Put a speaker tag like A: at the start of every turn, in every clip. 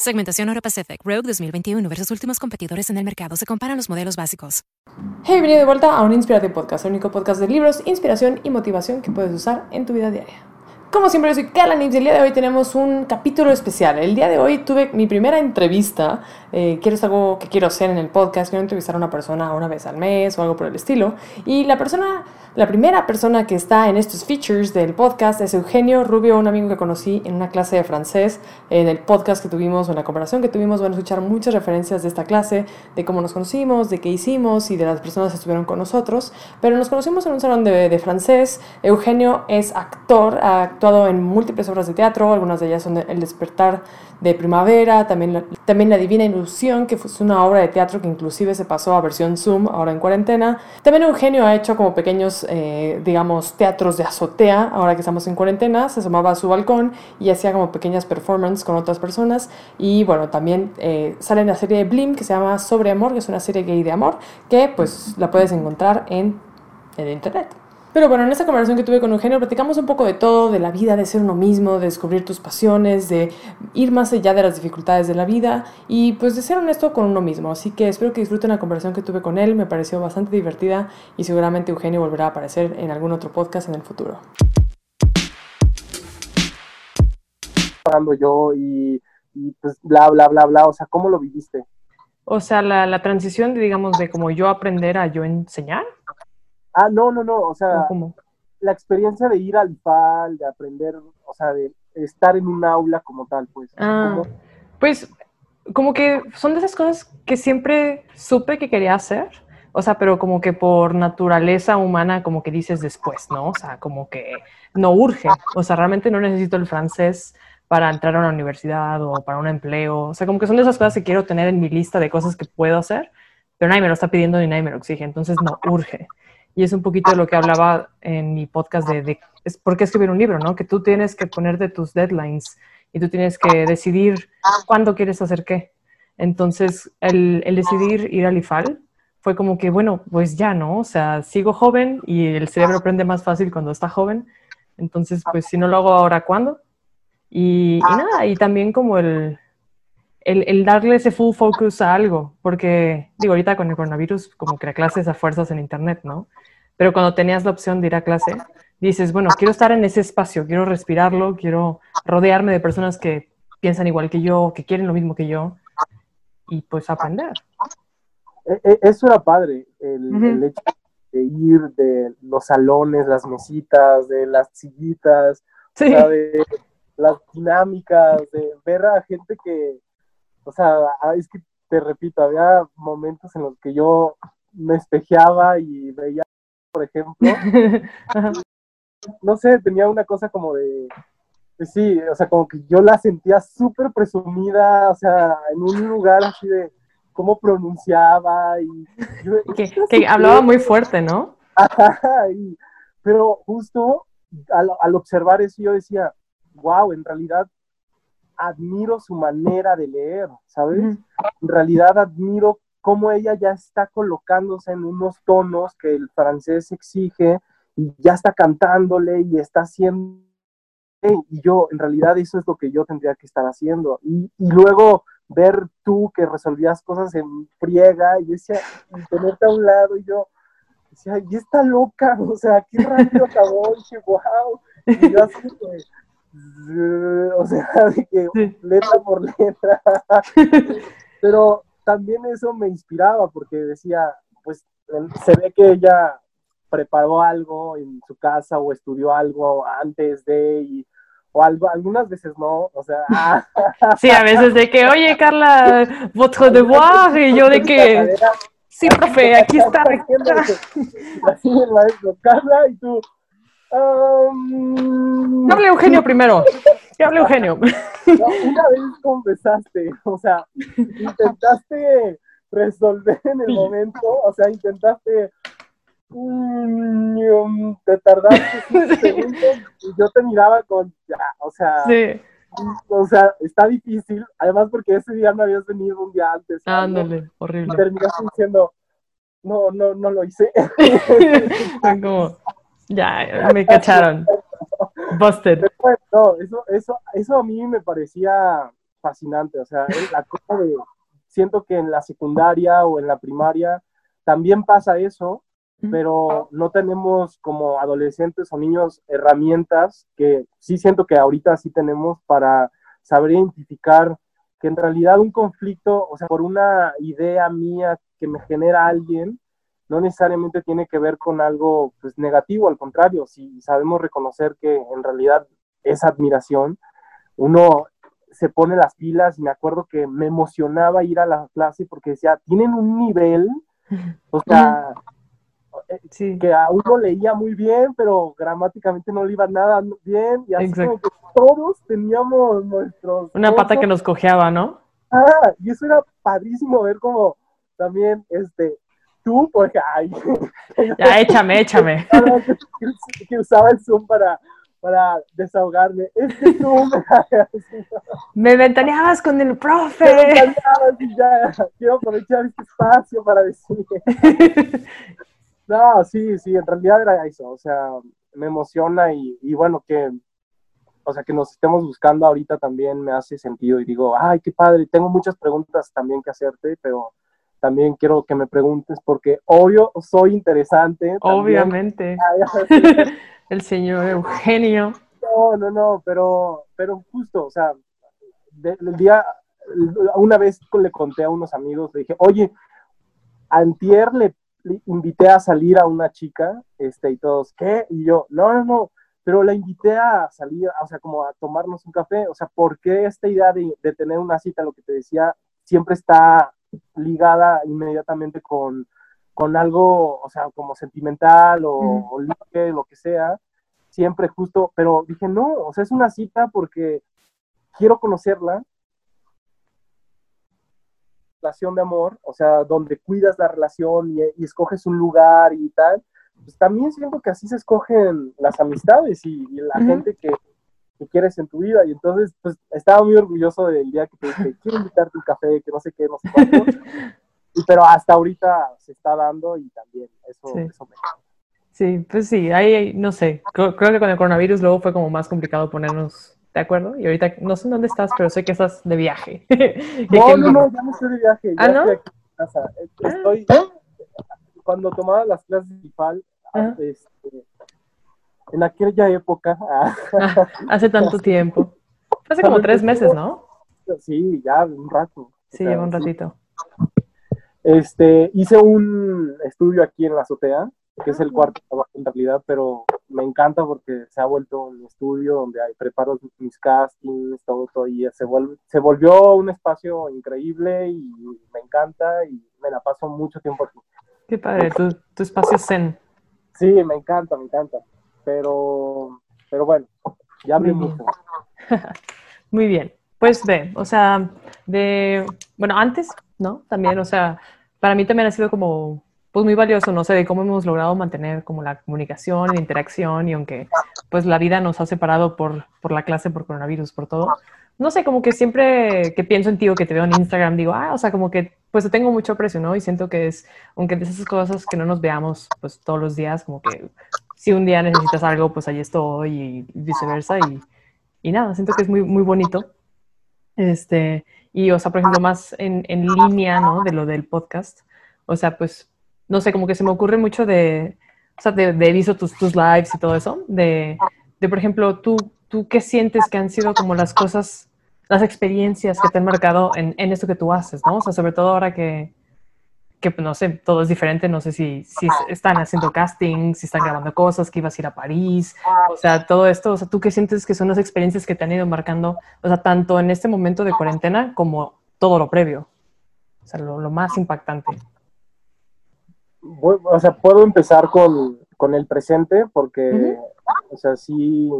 A: Segmentación Euro Pacific Rogue 2021 versus últimos competidores en el mercado. Se comparan los modelos básicos.
B: Hey, bienvenido de vuelta a un Inspirate Podcast, el único podcast de libros, inspiración y motivación que puedes usar en tu vida diaria. Como siempre, yo soy Carla Nips y el día de hoy tenemos un capítulo especial. El día de hoy tuve mi primera entrevista. Eh, quiero algo que quiero hacer en el podcast. Quiero entrevistar a una persona una vez al mes o algo por el estilo. Y la persona la primera persona que está en estos features del podcast es Eugenio Rubio, un amigo que conocí en una clase de francés. En el podcast que tuvimos, o en la conversación que tuvimos, van a escuchar muchas referencias de esta clase, de cómo nos conocimos, de qué hicimos y de las personas que estuvieron con nosotros. Pero nos conocimos en un salón de, de francés. Eugenio es actor, ha actuado en múltiples obras de teatro, algunas de ellas son El despertar de primavera, también también la Divina Ilusión, que fue una obra de teatro que inclusive se pasó a versión Zoom ahora en cuarentena. También Eugenio ha hecho como pequeños, eh, digamos, teatros de azotea, ahora que estamos en cuarentena, se asomaba a su balcón y hacía como pequeñas performances con otras personas. Y bueno, también eh, sale en la serie de Blim que se llama Sobre Amor, que es una serie gay de amor, que pues la puedes encontrar en el internet. Pero bueno, en esta conversación que tuve con Eugenio platicamos un poco de todo, de la vida, de ser uno mismo, de descubrir tus pasiones, de ir más allá de las dificultades de la vida y pues de ser honesto con uno mismo. Así que espero que disfruten la conversación que tuve con él, me pareció bastante divertida y seguramente Eugenio volverá a aparecer en algún otro podcast en el futuro.
C: yo y, y pues bla, bla, bla, bla, o sea, ¿cómo lo viviste?
B: O sea, la, la transición, de, digamos, de como yo aprender a yo enseñar.
C: Ah, no, no, no, o sea,
B: ¿Cómo?
C: la experiencia de ir al IFAL, de aprender, o sea, de estar en un aula como tal, pues.
B: Ah,
C: ¿Cómo?
B: pues como que son de esas cosas que siempre supe que quería hacer, o sea, pero como que por naturaleza humana, como que dices después, ¿no? O sea, como que no urge, o sea, realmente no necesito el francés para entrar a una universidad o para un empleo, o sea, como que son de esas cosas que quiero tener en mi lista de cosas que puedo hacer, pero nadie me lo está pidiendo ni nadie me lo exige, entonces no urge. Y es un poquito de lo que hablaba en mi podcast de, de es por qué escribir un libro, ¿no? Que tú tienes que ponerte tus deadlines y tú tienes que decidir cuándo quieres hacer qué. Entonces, el, el decidir ir al IFAL fue como que, bueno, pues ya, ¿no? O sea, sigo joven y el cerebro aprende más fácil cuando está joven. Entonces, pues si no lo hago ahora, ¿cuándo? Y, y nada, y también como el, el, el, darle ese full focus a algo, porque digo, ahorita con el coronavirus como que la clase es a fuerzas en internet, ¿no? Pero cuando tenías la opción de ir a clase, dices, bueno, quiero estar en ese espacio, quiero respirarlo, quiero rodearme de personas que piensan igual que yo, que quieren lo mismo que yo, y pues aprender.
C: Eso era padre, el, uh -huh. el hecho de ir de los salones, las mesitas, de las sillitas,
B: sí.
C: o sea, de las dinámicas, de ver a gente que, o sea, es que te repito, había momentos en los que yo me espejeaba y veía, por ejemplo, no sé, tenía una cosa como de, pues sí, o sea, como que yo la sentía súper presumida, o sea, en un lugar así de cómo pronunciaba y... Yo,
B: que, que hablaba muy fuerte, ¿no?
C: y, pero justo al, al observar eso yo decía, wow, en realidad admiro su manera de leer, ¿sabes? Mm. En realidad admiro cómo ella ya está colocándose en unos tonos que el francés exige y ya está cantándole y está haciendo y yo en realidad eso es lo que yo tendría que estar haciendo y, y luego ver tú que resolvías cosas en friega y decía y tenerte a un lado y yo decía y está loca o sea qué rápido acabó y wow y yo así o sea, de que sí. letra por letra. Pero también eso me inspiraba porque decía, pues se ve que ella preparó algo en su casa o estudió algo antes de y o algo, algunas veces no, o sea,
B: sí, a veces de que, oye Carla, votre devoir, y yo de que, sí, profe, aquí está, aquí está.
C: Así el maestro, Carla, y tú, Um...
B: Hable Eugenio primero. Que hable Eugenio.
C: No, una vez confesaste, o sea, intentaste resolver en el momento, o sea, intentaste, mm, te tardaste cinco segundos y yo te miraba con, ya, o sea,
B: Sí,
C: o sea, está difícil, además porque ese día no habías venido un día antes. ¿no?
B: ándale,
C: Y
B: horrible.
C: terminaste diciendo, no, no, no lo hice.
B: Como, ya, me cacharon. Busted.
C: No, eso, eso, eso a mí me parecía fascinante, o sea, la cosa de, siento que en la secundaria o en la primaria también pasa eso, pero no tenemos como adolescentes o niños herramientas que sí siento que ahorita sí tenemos para saber identificar que en realidad un conflicto, o sea, por una idea mía que me genera alguien, no necesariamente tiene que ver con algo pues, negativo, al contrario, si sabemos reconocer que en realidad es admiración, uno se pone las pilas y me acuerdo que me emocionaba ir a la clase porque decía, tienen un nivel, o sea, eh,
B: Sí,
C: que a uno leía muy bien, pero gramáticamente no le iba nada bien, y así
B: Exacto.
C: como que todos teníamos nuestros...
B: una pata que nos cojeaba, ¿no?
C: Ah, y eso era padrísimo ver como también, este, tú, porque, ay,
B: Ya, échame, échame.
C: que, usaba el Zoom para, para desahogarme. Es que tú me
B: Me ventaneabas con el
C: me
B: profe.
C: y ya quiero aprovechar este espacio para decir. No, sí, sí, en realidad era eso, o sea, me emociona y, y bueno, que, o sea, que nos estemos buscando ahorita también me hace sentido y digo, ay, qué padre, tengo muchas preguntas también que hacerte, pero también quiero que me preguntes porque obvio soy interesante.
B: Obviamente. El señor Eugenio.
C: No, no, no, pero, pero justo, o sea, de- el día, una vez le conté a unos amigos, le dije, oye, antier le, le invité a salir a una chica, este, y todos, ¿qué? Y yo, no, no, no, pero la invité a salir, o sea, como a tomarnos un café, o sea, ¿por qué esta idea de, de tener una cita, lo que te decía, siempre está ligada inmediatamente con, con algo, o sea, como sentimental o, ligue, lo que sea, siempre justo, pero dije, no, o sea, es una cita porque quiero conocerla, relación de amor, o sea, donde cuidas la relación y, y escoges un lugar y tal, pues también siento que así se escogen las amistades y, y la gente que, que quieres en tu vida. Y entonces, pues estaba muy orgulloso del día que te dije, quiero invitarte un café, que no sé qué, no sé cuánto. Pero hasta ahorita se está dando y también eso,
B: Sí.
C: eso me
B: Sí, pues sí, ahí no sé. Creo, creo que con el coronavirus luego fue como más complicado ponernos de acuerdo. Y ahorita no sé en dónde estás, pero sé que estás de viaje.
C: No, no, no, ya no estoy de viaje.
B: ¿Ah,
C: ya
B: no?
C: estoy aquí en casa. Estoy, cuando tomaba las clases de IFAL,
B: Ajá.
C: este, en aquella época, ah,
B: Ah, hace tanto tiempo. Hace como tres meses, ¿no?
C: sí, ya un rato.
B: Sí, lleva un ratito.
C: Este, hice un estudio aquí en la azotea, que es el cuarto trabajo en realidad, pero me encanta porque se ha vuelto un estudio donde hay, preparo mis castings, todo, todo, y se, vuelve, se volvió un espacio increíble y me encanta y me la paso mucho tiempo aquí.
B: Qué padre, tu, tu espacio zen.
C: Sí, me encanta, me encanta, pero, pero bueno, ya hablé mucho.
B: Muy bien. Pues ve, o sea, de, bueno, antes, ¿no? También, o sea, para mí también ha sido como, pues muy valioso, no sé, de cómo hemos logrado mantener como la comunicación, la interacción y aunque pues la vida nos ha separado por, por la clase, por coronavirus, por todo, no sé, como que siempre que pienso en ti o que te veo en Instagram, digo, ah, o sea, como que pues te tengo mucho aprecio, ¿no? Y siento que es, aunque de esas cosas que no nos veamos pues todos los días, como que si un día necesitas algo, pues ahí estoy y viceversa y, y nada, siento que es muy, muy bonito. Este, y, o sea, por ejemplo, más en, en línea, ¿no? De lo del podcast. O sea, pues, no sé, como que se me ocurre mucho de, o sea, de, de visto tus, tus lives y todo eso, de, de, por ejemplo, tú, tú qué sientes que han sido como las cosas, las experiencias que te han marcado en, en esto que tú haces, ¿no? O sea, sobre todo ahora que, que pues, no sé, todo es diferente, no sé si, si están haciendo casting, si están grabando cosas, que ibas a ir a París, o sea, todo esto, o sea, ¿tú qué sientes que son las experiencias que te han ido marcando, o sea, tanto en este momento de cuarentena como todo lo previo? O sea, lo, lo más impactante.
C: Voy- o sea, puedo empezar con, con el presente porque, o sea, sí,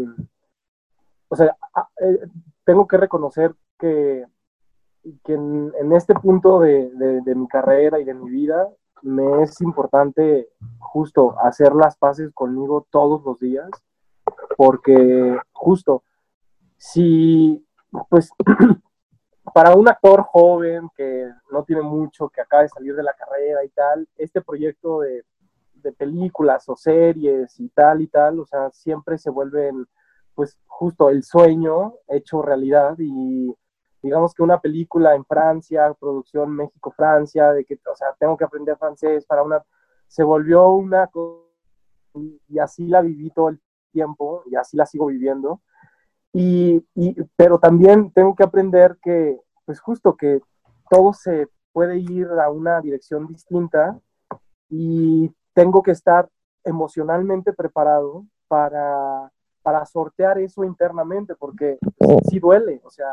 C: o sea, a- eh, tengo que reconocer que que en, este punto de, de, mi carrera y de mi vida me es importante justo hacer las paces conmigo todos los días, porque justo si, pues, para un actor joven que no tiene mucho, que acaba de salir de la carrera y tal, este proyecto de, de películas o series y tal y tal, o sea, siempre se vuelven, pues, justo el sueño hecho realidad y digamos que una película en Francia, producción México-Francia, de que, o sea, tengo que aprender francés para una, se volvió una y así la viví todo el tiempo y así la sigo viviendo. Y, y, pero también tengo que aprender que, pues justo que todo se puede ir a una dirección distinta y tengo que estar emocionalmente preparado para, para sortear eso internamente, porque sí duele, o sea,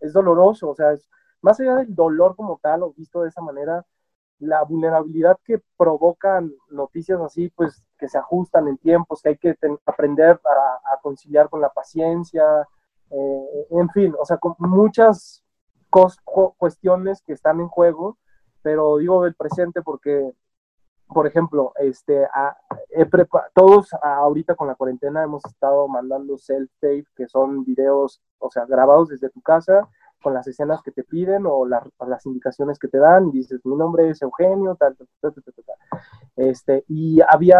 C: es doloroso, o sea, más allá del dolor como tal, o visto de esa manera, la vulnerabilidad que provocan noticias así, pues que se ajustan en tiempos, que hay que aprender a, conciliar con la paciencia, eh, en fin, o sea, con muchas cuestiones que están en juego, pero digo del presente porque, por ejemplo, este, todos ahorita con la cuarentena hemos estado mandando self-tape, que son videos, o sea, grabados desde tu casa, con las escenas que te piden o las indicaciones que te dan y dices, mi nombre es Eugenio, tal, tal, tal, tal, tal. Este, y había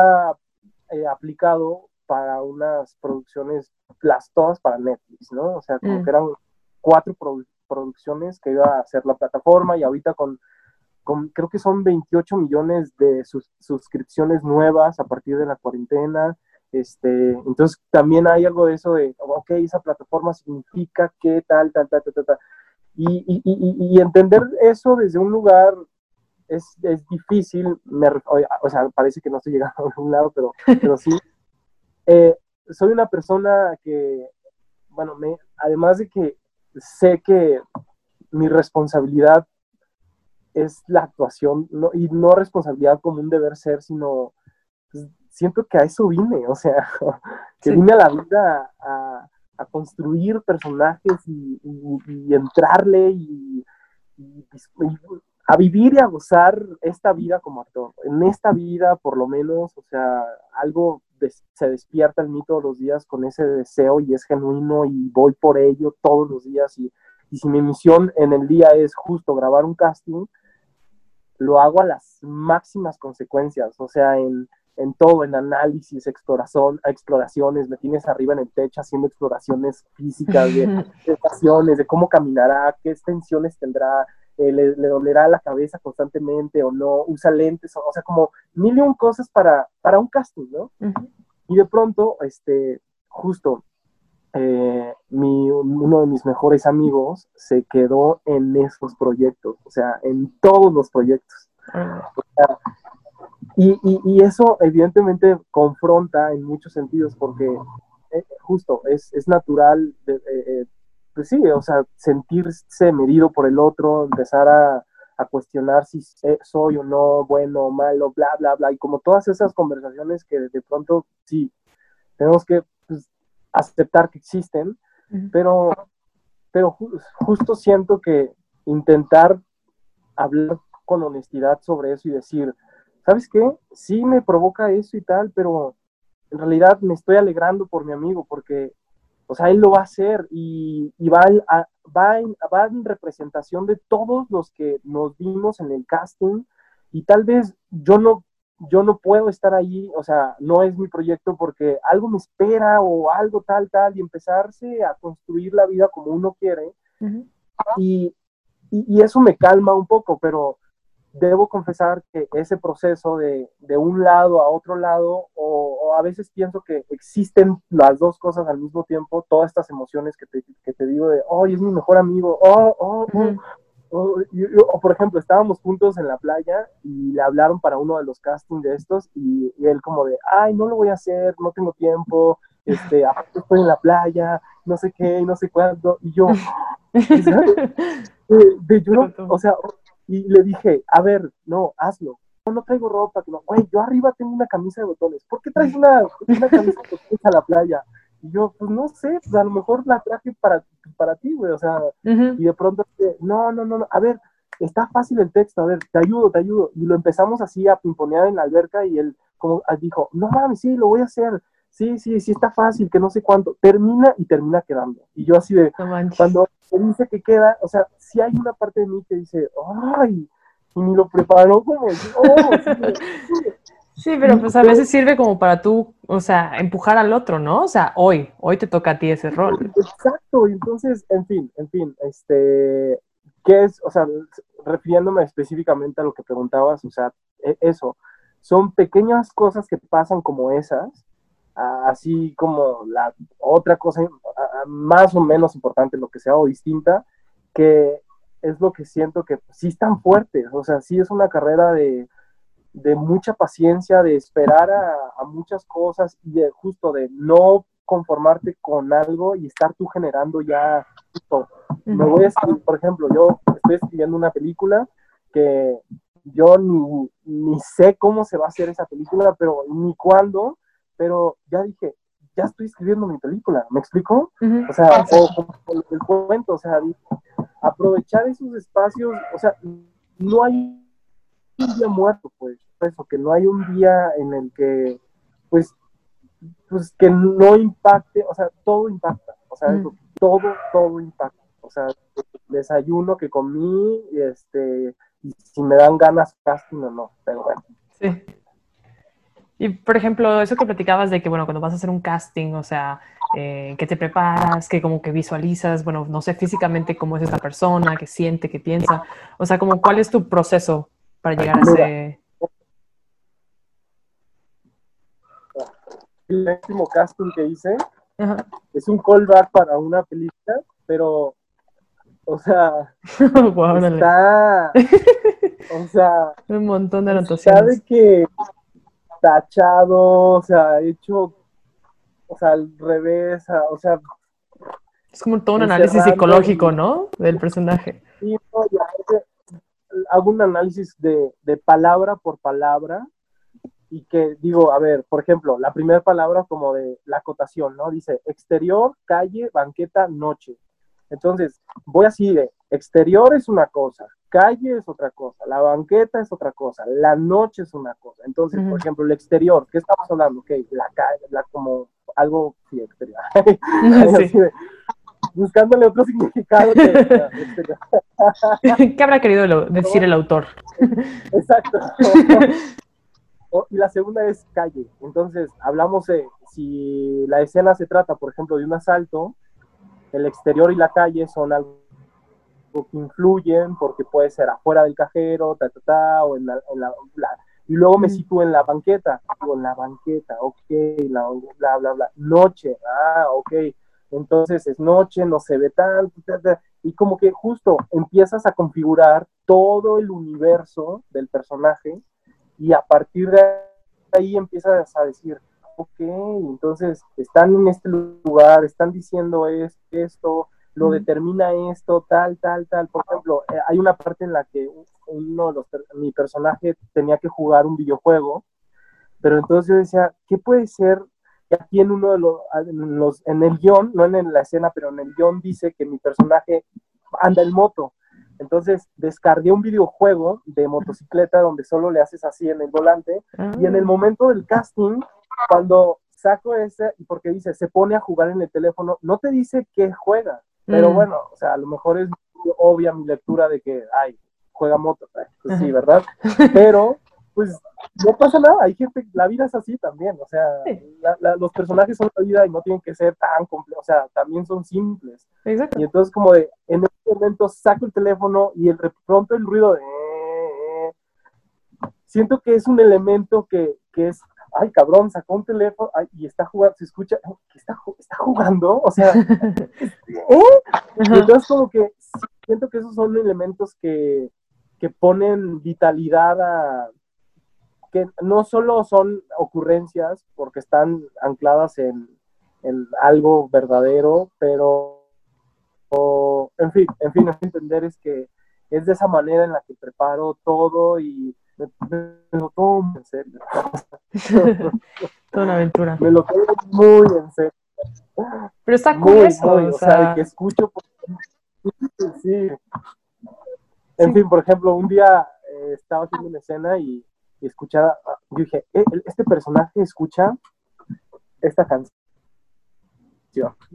C: eh, aplicado para unas producciones, las todas para Netflix, ¿no? O sea, como mm. que eran cuatro producciones que iba a hacer la plataforma y ahorita con, con creo que son 28 millones de suscripciones nuevas a partir de la cuarentena. Este, entonces también hay algo de eso de, ok, esa plataforma significa que tal, tal, tal, tal, tal. Y, y, y, y entender eso desde un lugar es, es difícil, me, o sea, parece que no estoy llegando a un lado, pero, pero sí. Eh, soy una persona que, bueno, me, además de que sé que mi responsabilidad es la actuación, no, y no responsabilidad como un deber ser, sino pues, siento que a eso vine, o sea, que vine a la vida a, a construir personajes y, y, entrarle y, a vivir y a gozar esta vida como actor. En esta vida, por lo menos, o sea, algo se despierta en mí todos los días con ese deseo y es genuino y voy por ello todos los días. Y, y si mi misión en el día es justo grabar un casting, lo hago a las máximas consecuencias, o sea, en en todo, en análisis, exploración, exploraciones, me tienes arriba en el techo haciendo exploraciones físicas de estaciones, de cómo caminará, qué extensiones tendrá, eh, le, dolerá la cabeza constantemente o no, usa lentes, o, sea, como mil y un cosas para, para un casting, ¿no? Y de pronto, este, justo, eh, mi, uno de mis mejores amigos se quedó en esos proyectos, o sea, en todos los proyectos. Ah. O sea, y, y, eso evidentemente confronta en muchos sentidos porque eh, justo es, es natural, de, eh, pues sí, o sea, sentirse medido por el otro, empezar a, a cuestionar si soy o no bueno o malo, bla, bla, bla, y como todas esas conversaciones que de pronto sí, tenemos que aceptar que existen, pero, pero justo siento que intentar hablar con honestidad sobre eso y decir, ¿sabes qué? Sí me provoca eso y tal, pero en realidad me estoy alegrando por mi amigo porque, o sea, él lo va a hacer y, va, va, en, va en representación de todos los que nos vimos en el casting y tal vez yo no yo no puedo estar ahí, o sea, no es mi proyecto porque algo me espera o algo tal, tal, y empezarse a construir la vida como uno quiere. y, y, eso me calma un poco, pero debo confesar que ese proceso de, de un lado a otro lado, o, a veces pienso que existen las dos cosas al mismo tiempo, todas estas emociones que te, que te digo de, oh, es mi mejor amigo, oh, oh, oh, oh o por ejemplo, estábamos juntos en la playa y le hablaron para uno de los castings de estos y, él como de, ay, no lo voy a hacer, no tengo tiempo, este, estoy en la playa, no sé qué, no sé cuándo, y yo, de, de, yo no, o sea, y le dije, a ver, no, hazlo. No, no traigo ropa. No, güey, yo arriba tengo una camisa de botones. ¿Por qué traes una, una camisa de botones a la playa? Y yo, pues no sé, pues a lo mejor la traje para, para ti, güey, o sea, y de pronto, no, no, no, no, a ver, está fácil el texto, a ver, te ayudo, te ayudo. Y lo empezamos así a pimponear en la alberca y él como ah, dijo, no mames, sí, lo voy a hacer. Sí, sí, sí, está fácil, que no sé cuánto. Termina y termina quedando. Y yo así de, cuando me dice que queda, o sea, si hay una parte de mí que dice, ay, y ni lo preparó como yo.
B: Sí, pero pues a veces sirve como para tú, o sea, empujar al otro, ¿no? O sea, hoy, hoy te toca a ti ese rol.
C: Exacto, entonces, en fin, en fin, este, ¿qué es? O sea, refiriéndome específicamente a lo que preguntabas, o sea, e, eso, son pequeñas cosas que pasan como esas, así como la otra cosa más o menos importante, lo que sea, o distinta, que es lo que siento que sí están fuertes, o sea, sí es una carrera de, mucha paciencia, de esperar a, muchas cosas y de justo de no conformarte con algo y estar tú generando ya Me voy a escribir, por ejemplo, yo estoy escribiendo una película que yo ni, ni sé cómo se va a hacer esa película, pero ni cuándo, pero ya dije, ya estoy escribiendo mi película, ¿me explico? O sea, o, el cuento, o sea, aprovechar esos espacios, o sea, no hay un día muerto, pues, eso, que no hay un día en el que, pues, pues que no impacte, o sea, todo impacta, o sea, todo, todo impacta, o sea, desayuno que comí, este, y si me dan ganas casting o no, pero bueno. Sí.
B: Y por ejemplo, eso que platicabas de que, bueno, cuando vas a hacer un casting, o sea, eh, que te preparas, que como que visualizas, bueno, no sé físicamente cómo es esa persona, qué siente, qué piensa, o sea, como cuál es tu proceso para llegar a ese...
C: El último casting que hice es un callback para una película, pero o sea, está, o sea,
B: un montón de anotaciones.
C: Sabe que tachado, o sea, hecho, o sea, al revés, o sea.
B: Es como todo un análisis psicológico, ¿no? Del personaje.
C: Sí, no, hago un análisis de, de palabra por palabra y que digo, a ver, por ejemplo, la primera palabra como de la acotación, ¿no? Dice exterior, calle, banqueta, noche. Entonces, voy así de, exterior es una cosa, calle es otra cosa, la banqueta es otra cosa, la noche es una cosa. Entonces, por ejemplo, el exterior, ¿qué estamos hablando? Ok, la calle, la, como algo, sí, exterior. buscándole otro significado. Que,
B: ¿Qué habrá querido decir el autor?
C: Exacto. y la segunda es calle. Entonces, hablamos de si la escena se trata, por ejemplo, de un asalto, el exterior y la calle son algo que influyen porque puede ser afuera del cajero, ta, ta, ta, o en la, y luego me sitúo en la banqueta, digo, en la banqueta, ok, la, bla, bla, bla, noche, ah, ok, entonces es noche, no se ve tanto, y como que justo empiezas a configurar todo el universo del personaje y a partir de ahí empiezas a decir, ok, entonces están en este lugar, están diciendo esto, lo determina esto, tal, tal, tal. Por ejemplo, eh, hay una parte en la que uno de los, mi personaje tenía que jugar un videojuego, pero entonces yo decía, ¿qué puede ser? Aquí en uno de los, en, los, en el guion, no en la escena, pero en el guion dice que mi personaje anda en moto. Entonces descargué un videojuego de motocicleta donde solo le haces así en el volante y en el ah. momento del casting cuando saco ese, porque dice, se pone a jugar en el teléfono, no te dice que juega, pero mm. bueno, o sea, a lo mejor es obvia mi lectura de que, ay, juega moto, pues sí, ¿verdad? Pero, pues, no pasa nada, hay gente, la vida es así también, o sea, los personajes son la vida y no tienen que ser tan complejos, o sea, también son simples. Exacto. Y entonces como de, en ese momento saco el teléfono y el, pronto el ruido de... Eh, eh, siento que es un elemento que, que es ay, cabrón, sacó un teléfono y está jugando, se escucha, está, está jugando, o sea, ¿eh? entonces como que siento que esos son elementos que, que ponen vitalidad a, que no solo son ocurrencias porque están ancladas en, en algo verdadero, pero, en fin, en fin, entender es que es de esa manera en la que preparo todo y me, lo tomo muy en serio.
B: Toda una aventura.
C: Me lo tomo muy en serio.
B: Pero está cool eso,
C: muy,
B: o
C: o sea, que escucho. Sí. En fin, por ejemplo, un día eh, estaba haciendo una escena y escuchaba, yo dije, "Eh, este personaje escucha esta canción.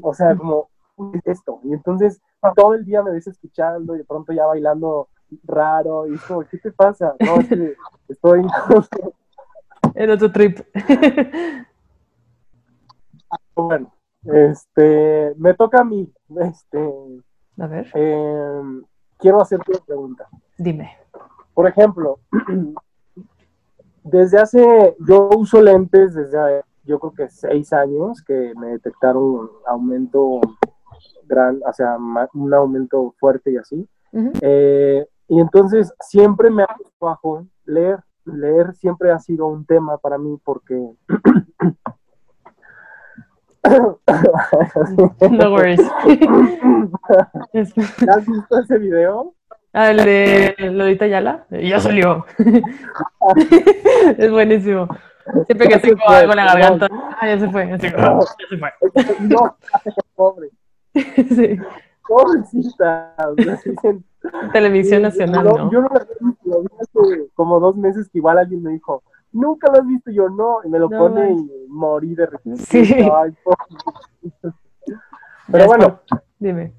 C: O sea, como "¿Qué es esto. Y entonces todo el día me ves escuchando y de pronto ya bailando raro y es como, ¿qué te pasa? No, es que estoy...
B: en otro trip.
C: bueno, este, me toca a mí. Este,
B: A ver,
C: eh, quiero hacerte una pregunta.
B: dime.
C: Por ejemplo, desde hace, yo uso lentes desde yo creo que seis años que me detectaron un aumento gran, o sea, un aumento fuerte y así. Eh, y entonces siempre me ha trabajo leer. Leer siempre ha sido un tema para mí porque...
B: No worries. Es-
C: ¿Has visto ese video?
B: Ah, el de Lolita Yala, ya salió. Es buenísimo. Siempre que
C: Ya se
B: tengo
C: fue,
B: algo en la garganta, ah, ya se fue, ya se fue.
C: No, pobre,
B: Sí.
C: pobrecita. o sea, dicen,
B: Televisión
C: Sí,
B: nacional,
C: no,
B: ¿no?
C: Yo no visto, lo vi hace como dos meses que igual alguien me dijo, nunca lo has visto, yo no, y me lo
B: No
C: pone
B: manches.
C: y morí de risa.
B: Sí.
C: Ay, pobre.
B: Ya
C: Pero bueno,
B: Dime.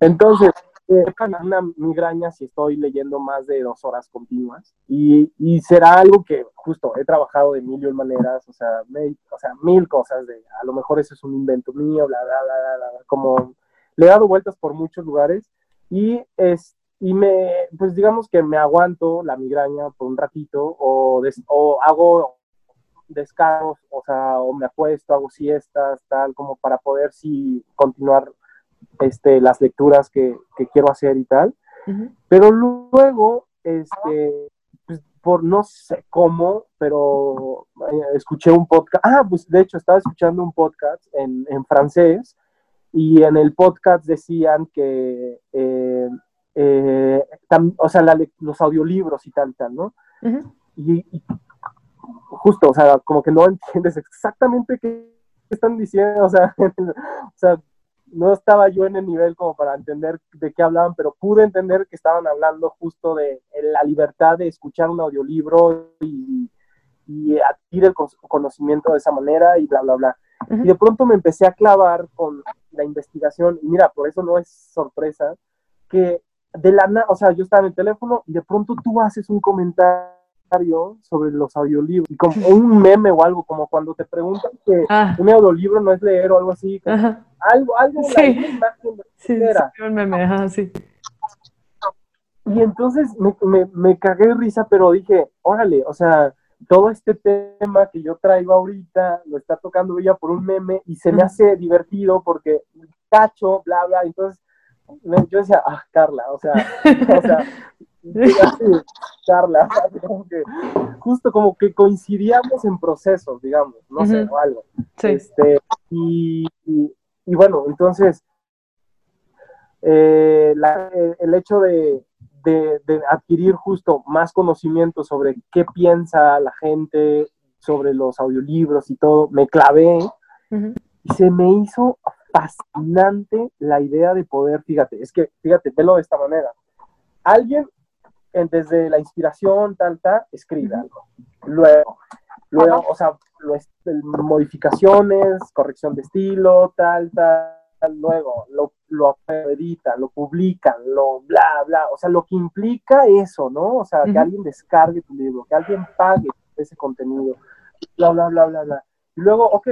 C: Entonces, eh, una migraña si estoy leyendo más de dos horas continuas, y, y será algo que justo he trabajado de mil y maneras, o sea, me- o sea, mil cosas, de a lo mejor eso es un invento mío, bla, bla, bla, bla, bla, como le he dado vueltas por muchos lugares, y es y me, pues digamos que me aguanto la migraña por un ratito o, des- o hago descargos, o sea, o me acuesto, hago siestas, tal, como para poder sí continuar este, las lecturas que, que quiero hacer y tal. Pero luego, este, pues, por no sé cómo, pero eh, escuché un podcast. Ah, pues de hecho estaba escuchando un podcast en, en francés y en el podcast decían que, eh, eh, tam- o sea, la los audiolibros y tal, tal, ¿no? Y, y justo, o sea, como que no entiendes exactamente qué están diciendo, o sea, o sea, no estaba yo en el nivel como para entender de qué hablaban, pero pude entender que estaban hablando justo de la libertad de escuchar un audiolibro y, y adquirir el con- conocimiento de esa manera y bla, bla, bla. Y de pronto me empecé a clavar con la investigación, y mira, por eso no es sorpresa, que de la nada, o sea, yo estaba en el teléfono y de pronto tú haces un comentario sobre los audiolibros, y como un meme o algo, como cuando te preguntan que
B: Ah,
C: un audiolibro no es leer o algo así, algo, algo,
B: Sí.
C: la imagen de
B: Sí, sí,
C: era.
B: un meme, ajá, sí.
C: Y entonces me, me, me cagué de risa, pero dije, órale, o sea, todo este tema que yo traigo ahorita lo está tocando ella por un meme y se me hace divertido porque cacho, bla, bla. Entonces yo decía, ah, Carla, o sea, o sea, así, Carla, como que, justo como que coincidíamos en procesos, digamos, no sé, o algo.
B: Sí.
C: Este, y, y- y bueno, entonces, eh, la- eh, el hecho de, de- de adquirir justo más conocimiento sobre qué piensa la gente, sobre los audiolibros y todo, me clavé y se me hizo fascinante la idea de poder, fíjate, es que, fíjate, velo de esta manera. Alguien, en- desde la inspiración, tal, tal, escribe algo. Luego, luego, o sea, modificaciones, corrección de estilo, tal, tal, luego lo, lo editan, lo publican, lo bla, bla, o sea, lo que implica eso, ¿no? O sea, que
B: Ujú.
C: alguien descargue tu libro, que alguien pague ese contenido, bla, bla, bla, bla, bla. Y luego, ok,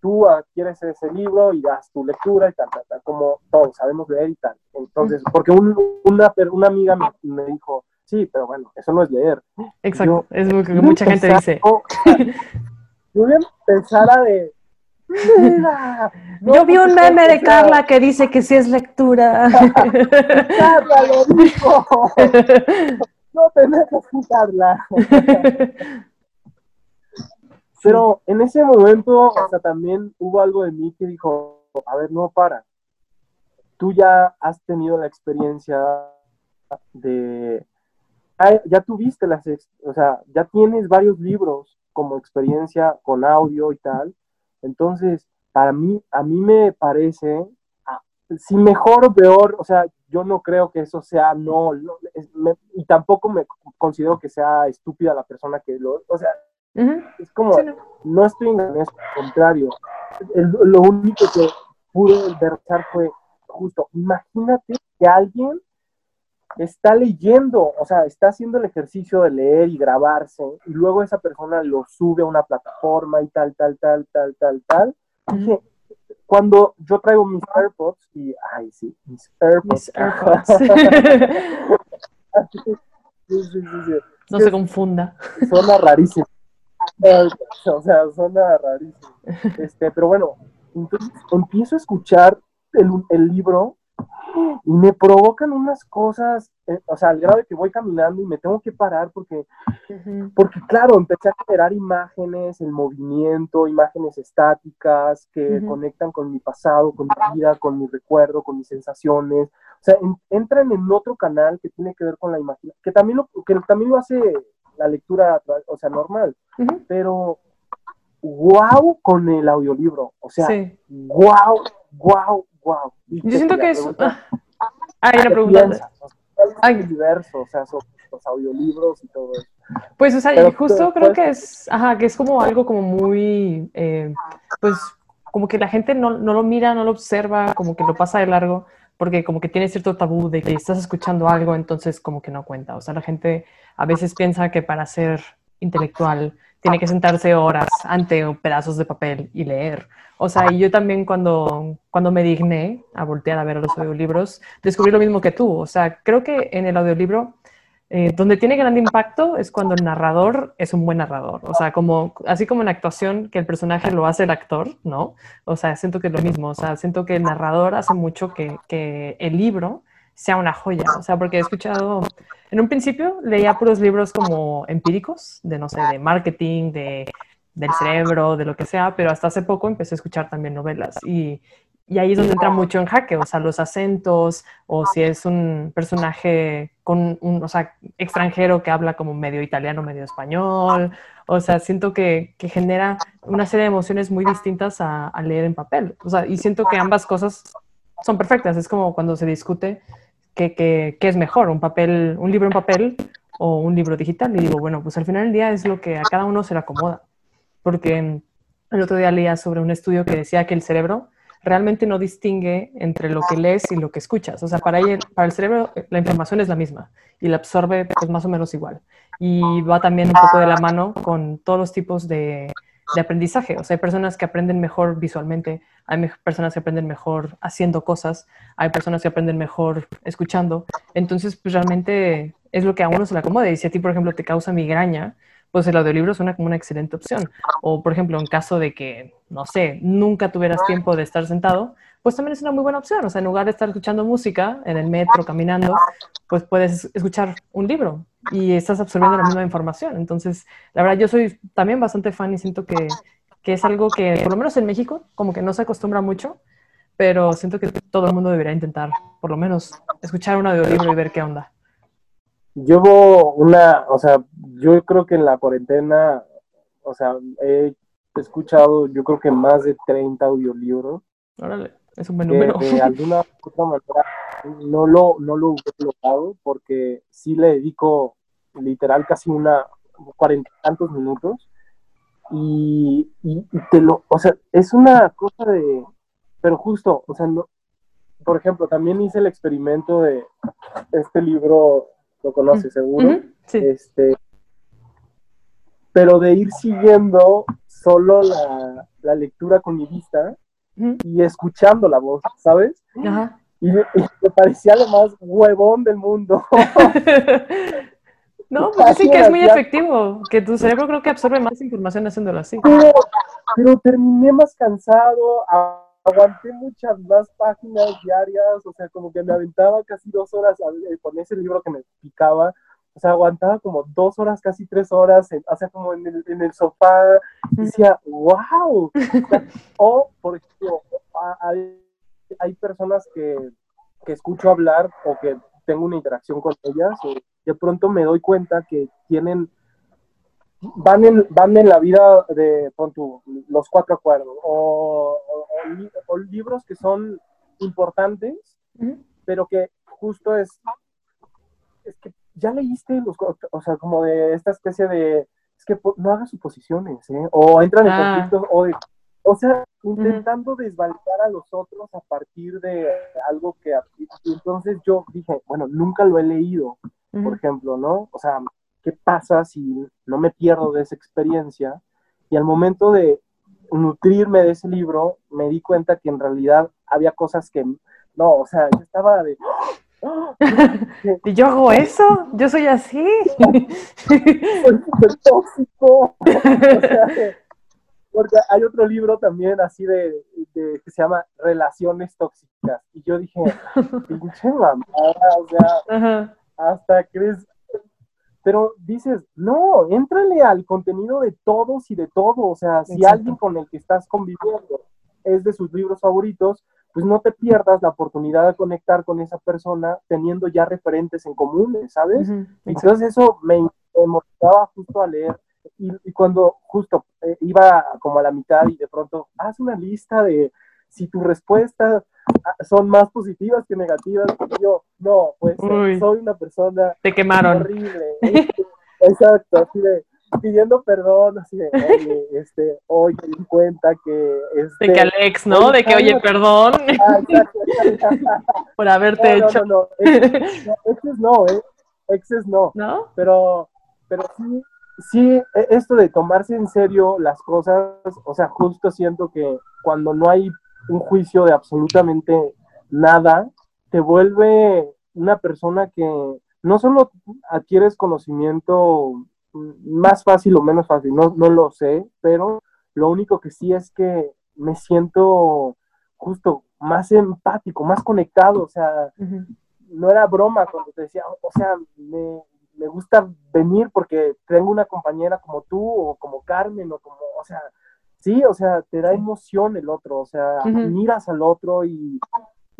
C: tú adquieres ese libro y das tu lectura y tal, tal, tal, como todos sabemos leer y tal. Entonces, porque un- una, una amiga me, me dijo, sí, pero bueno, eso no es leer.
B: Exacto,
C: Yo-
B: es lo que mucha gente dice.
C: Yo voy a empezar a de... "Mira, no,
B: Yo vi un meme de Carla que dice que sí es lectura.
C: Carla lo dijo. No te metas con Carla. Pero en ese momento, o sea, también hubo algo de mí que dijo, a ver, no, para. Tú ya has tenido la experiencia de... Ya tuviste las... O sea, ya tienes varios libros como experiencia con audio y tal. Entonces, para mí, a mí me parece, ah, si mejor o peor, o sea, yo no creo que eso sea, no, y tampoco me considero que sea estúpida la persona que lo, o sea, es como, no. estoy en eso, al contrario, lo único que pude versar fue justo, imagínate que alguien está leyendo, o sea, está haciendo el ejercicio de leer y grabarse, y luego esa persona lo sube a una plataforma y tal, tal, tal, tal, tal, tal. cuando yo traigo mis AirPods y, ay, sí, mis AirPods.
B: no se confunda.
C: Suena rarísimo. O sea, suena rarísimo. Este, pero bueno, entonces empiezo a escuchar el, el libro y me provocan unas cosas, eh, o sea, al grado de que voy caminando y me tengo que parar porque, porque claro, empecé a generar imágenes, el movimiento, imágenes estáticas que conectan con mi pasado, con mi vida, con mi recuerdo, con mis sensaciones. O sea, entran en otro canal que tiene que ver con la imagen, que también lo, que también lo hace la lectura, o sea, normal, pero wow con el audiolibro, o sea, wow, wow, wow.
B: Yo siento que es... Ah, hay una pregunta.
C: Hay diverso, o sea, son los audiolibros y todo eso.
B: Pues, o sea, justo creo que es, ajá, que es como algo como muy, eh, pues, como que la gente no, no, lo mira, no lo observa, como que lo pasa de largo, porque como que tiene cierto tabú de que estás escuchando algo, entonces como que no cuenta. O sea, la gente a veces piensa que para ser intelectual tiene que sentarse horas ante pedazos de papel y leer. O sea, y yo también cuando, cuando me digné a voltear a ver los audiolibros, descubrí lo mismo que tú. O sea, creo que en el audiolibro, eh, donde tiene gran impacto es cuando el narrador es un buen narrador. O sea, como, así como en actuación, que el personaje lo hace el actor, ¿no? O sea, siento que es lo mismo. O sea, siento que el narrador hace mucho que, que el libro sea una joya. O sea, porque he escuchado, en un principio leía puros libros como empíricos, de no sé, de marketing, de, del cerebro, de lo que sea, pero hasta hace poco empecé a escuchar también novelas y, y ahí es donde entra mucho en jaque, o sea, los acentos, o si es un personaje con un, o sea, extranjero que habla como medio italiano, medio español, o sea, siento que, que genera una serie de emociones muy distintas a, a, leer en papel, o sea, y siento que ambas cosas son perfectas, es como cuando se discute qué es mejor, un papel, un libro en papel o un libro digital. Y digo, bueno, pues al final del día es lo que a cada uno se le acomoda. Porque el otro día leía sobre un estudio que decía que el cerebro realmente no distingue entre lo que lees y lo que escuchas. O sea, para, él, para el cerebro la información es la misma y la absorbe pues más o menos igual. Y va también un poco de la mano con todos los tipos de, de aprendizaje. O sea, hay personas que aprenden mejor visualmente, hay personas que aprenden mejor haciendo cosas, hay personas que aprenden mejor escuchando. Entonces, pues realmente es lo que a uno se le acomoda. Y si a ti, por ejemplo, te causa migraña, pues el audiolibro suena como una excelente opción. O, por ejemplo, en caso de que, no sé, nunca tuvieras tiempo de estar sentado, pues también es una muy buena opción. O sea, en lugar de estar escuchando música en el metro, caminando, pues puedes escuchar un libro y estás absorbiendo la misma información. Entonces, la verdad, yo soy también bastante fan y siento que, que es algo que, por lo menos en México, como que no se acostumbra mucho, pero siento que todo el mundo debería intentar, por lo menos, escuchar un audiolibro y ver qué onda.
C: Llevo una, o sea, yo creo que en la cuarentena, o sea, he escuchado, yo creo que más de 30 audiolibros.
B: Órale, es un buen número.
C: de alguna otra manera no lo, no lo he porque sí le dedico literal casi una cuarenta tantos minutos. Y, y, te lo, o sea, es una cosa de, pero justo, o sea, no, por ejemplo, también hice el experimento de este libro, lo conoces seguro, este, pero de ir siguiendo solo la, la lectura con mi vista y escuchando la voz, ¿sabes? Ajá. Y me, parecía lo más huevón del mundo.
B: no, pues sí que es muy efectivo, que tu cerebro creo que absorbe más información haciéndolo así.
C: Pero, terminé más cansado, aguanté muchas más páginas diarias, o sea, como que me aventaba casi dos horas eh, con ese libro que me picaba. O sea, aguantaba como dos horas, casi tres horas, o sea, como en el, en el sofá. Y decía, wow. O, por ejemplo, hay hay personas que, que escucho hablar o que tengo una interacción con ellas, de pronto me doy cuenta que tienen van en, van en la vida de, pon tú, los cuatro acuerdos, o, o, libros que son importantes, pero que justo es, es que ya leíste los, o sea, como de esta especie de, es que no hagas suposiciones, ¿eh? O entran en ah. conflictos, o o sea, intentando desvalidar a los otros a partir de algo que... entonces yo dije, bueno, nunca lo he leído, por ejemplo, ¿no? O sea, ¿qué pasa si no me pierdo de esa experiencia? Y al momento de nutrirme de ese libro, me di cuenta que en realidad había cosas que, no, o sea, yo estaba de...
B: ¿Y yo hago eso? ¿Yo soy así?
C: soy tóxico. O sea, porque hay otro libro también así de, que se llama Relaciones Tóxicas. Y yo dije, pinche mamá, o sea, hasta crees. Pero dices, no, éntrale al contenido de todos y de todo. O sea, si alguien con el que estás conviviendo es de sus libros favoritos, pues no te pierdas la oportunidad de conectar con esa persona teniendo ya referentes en comunes, ¿sabes? Entonces eso me, me motivaba justo a leer y, cuando justo eh, iba como a la mitad y de pronto haz una lista de si tus respuestas ah, son más positivas que negativas, y yo, no, pues soy una persona
B: Te quemaron.
C: horrible. Exacto, así de pidiendo perdón, así de, oye, este, di cuenta que... Este,
B: de que Alex, ¿no? de que, oye, perdón. Ah, por haberte hecho.
C: No, no, no, exes no, ¿eh? Exes no. ¿No? Pero, pero sí, sí, e, esto de tomarse en serio las cosas, o sea, justo siento que cuando no hay un juicio de absolutamente nada, te vuelve una persona que no solo adquieres conocimiento más fácil o menos fácil, no, no lo sé, pero lo único que sí es que me siento justo más empático, más conectado, o sea, no era broma cuando te decía, o sea, me, me gusta venir porque tengo una compañera como tú o como Carmen o como, o sea, sí, o sea, te da emoción el otro, o sea, miras al otro y,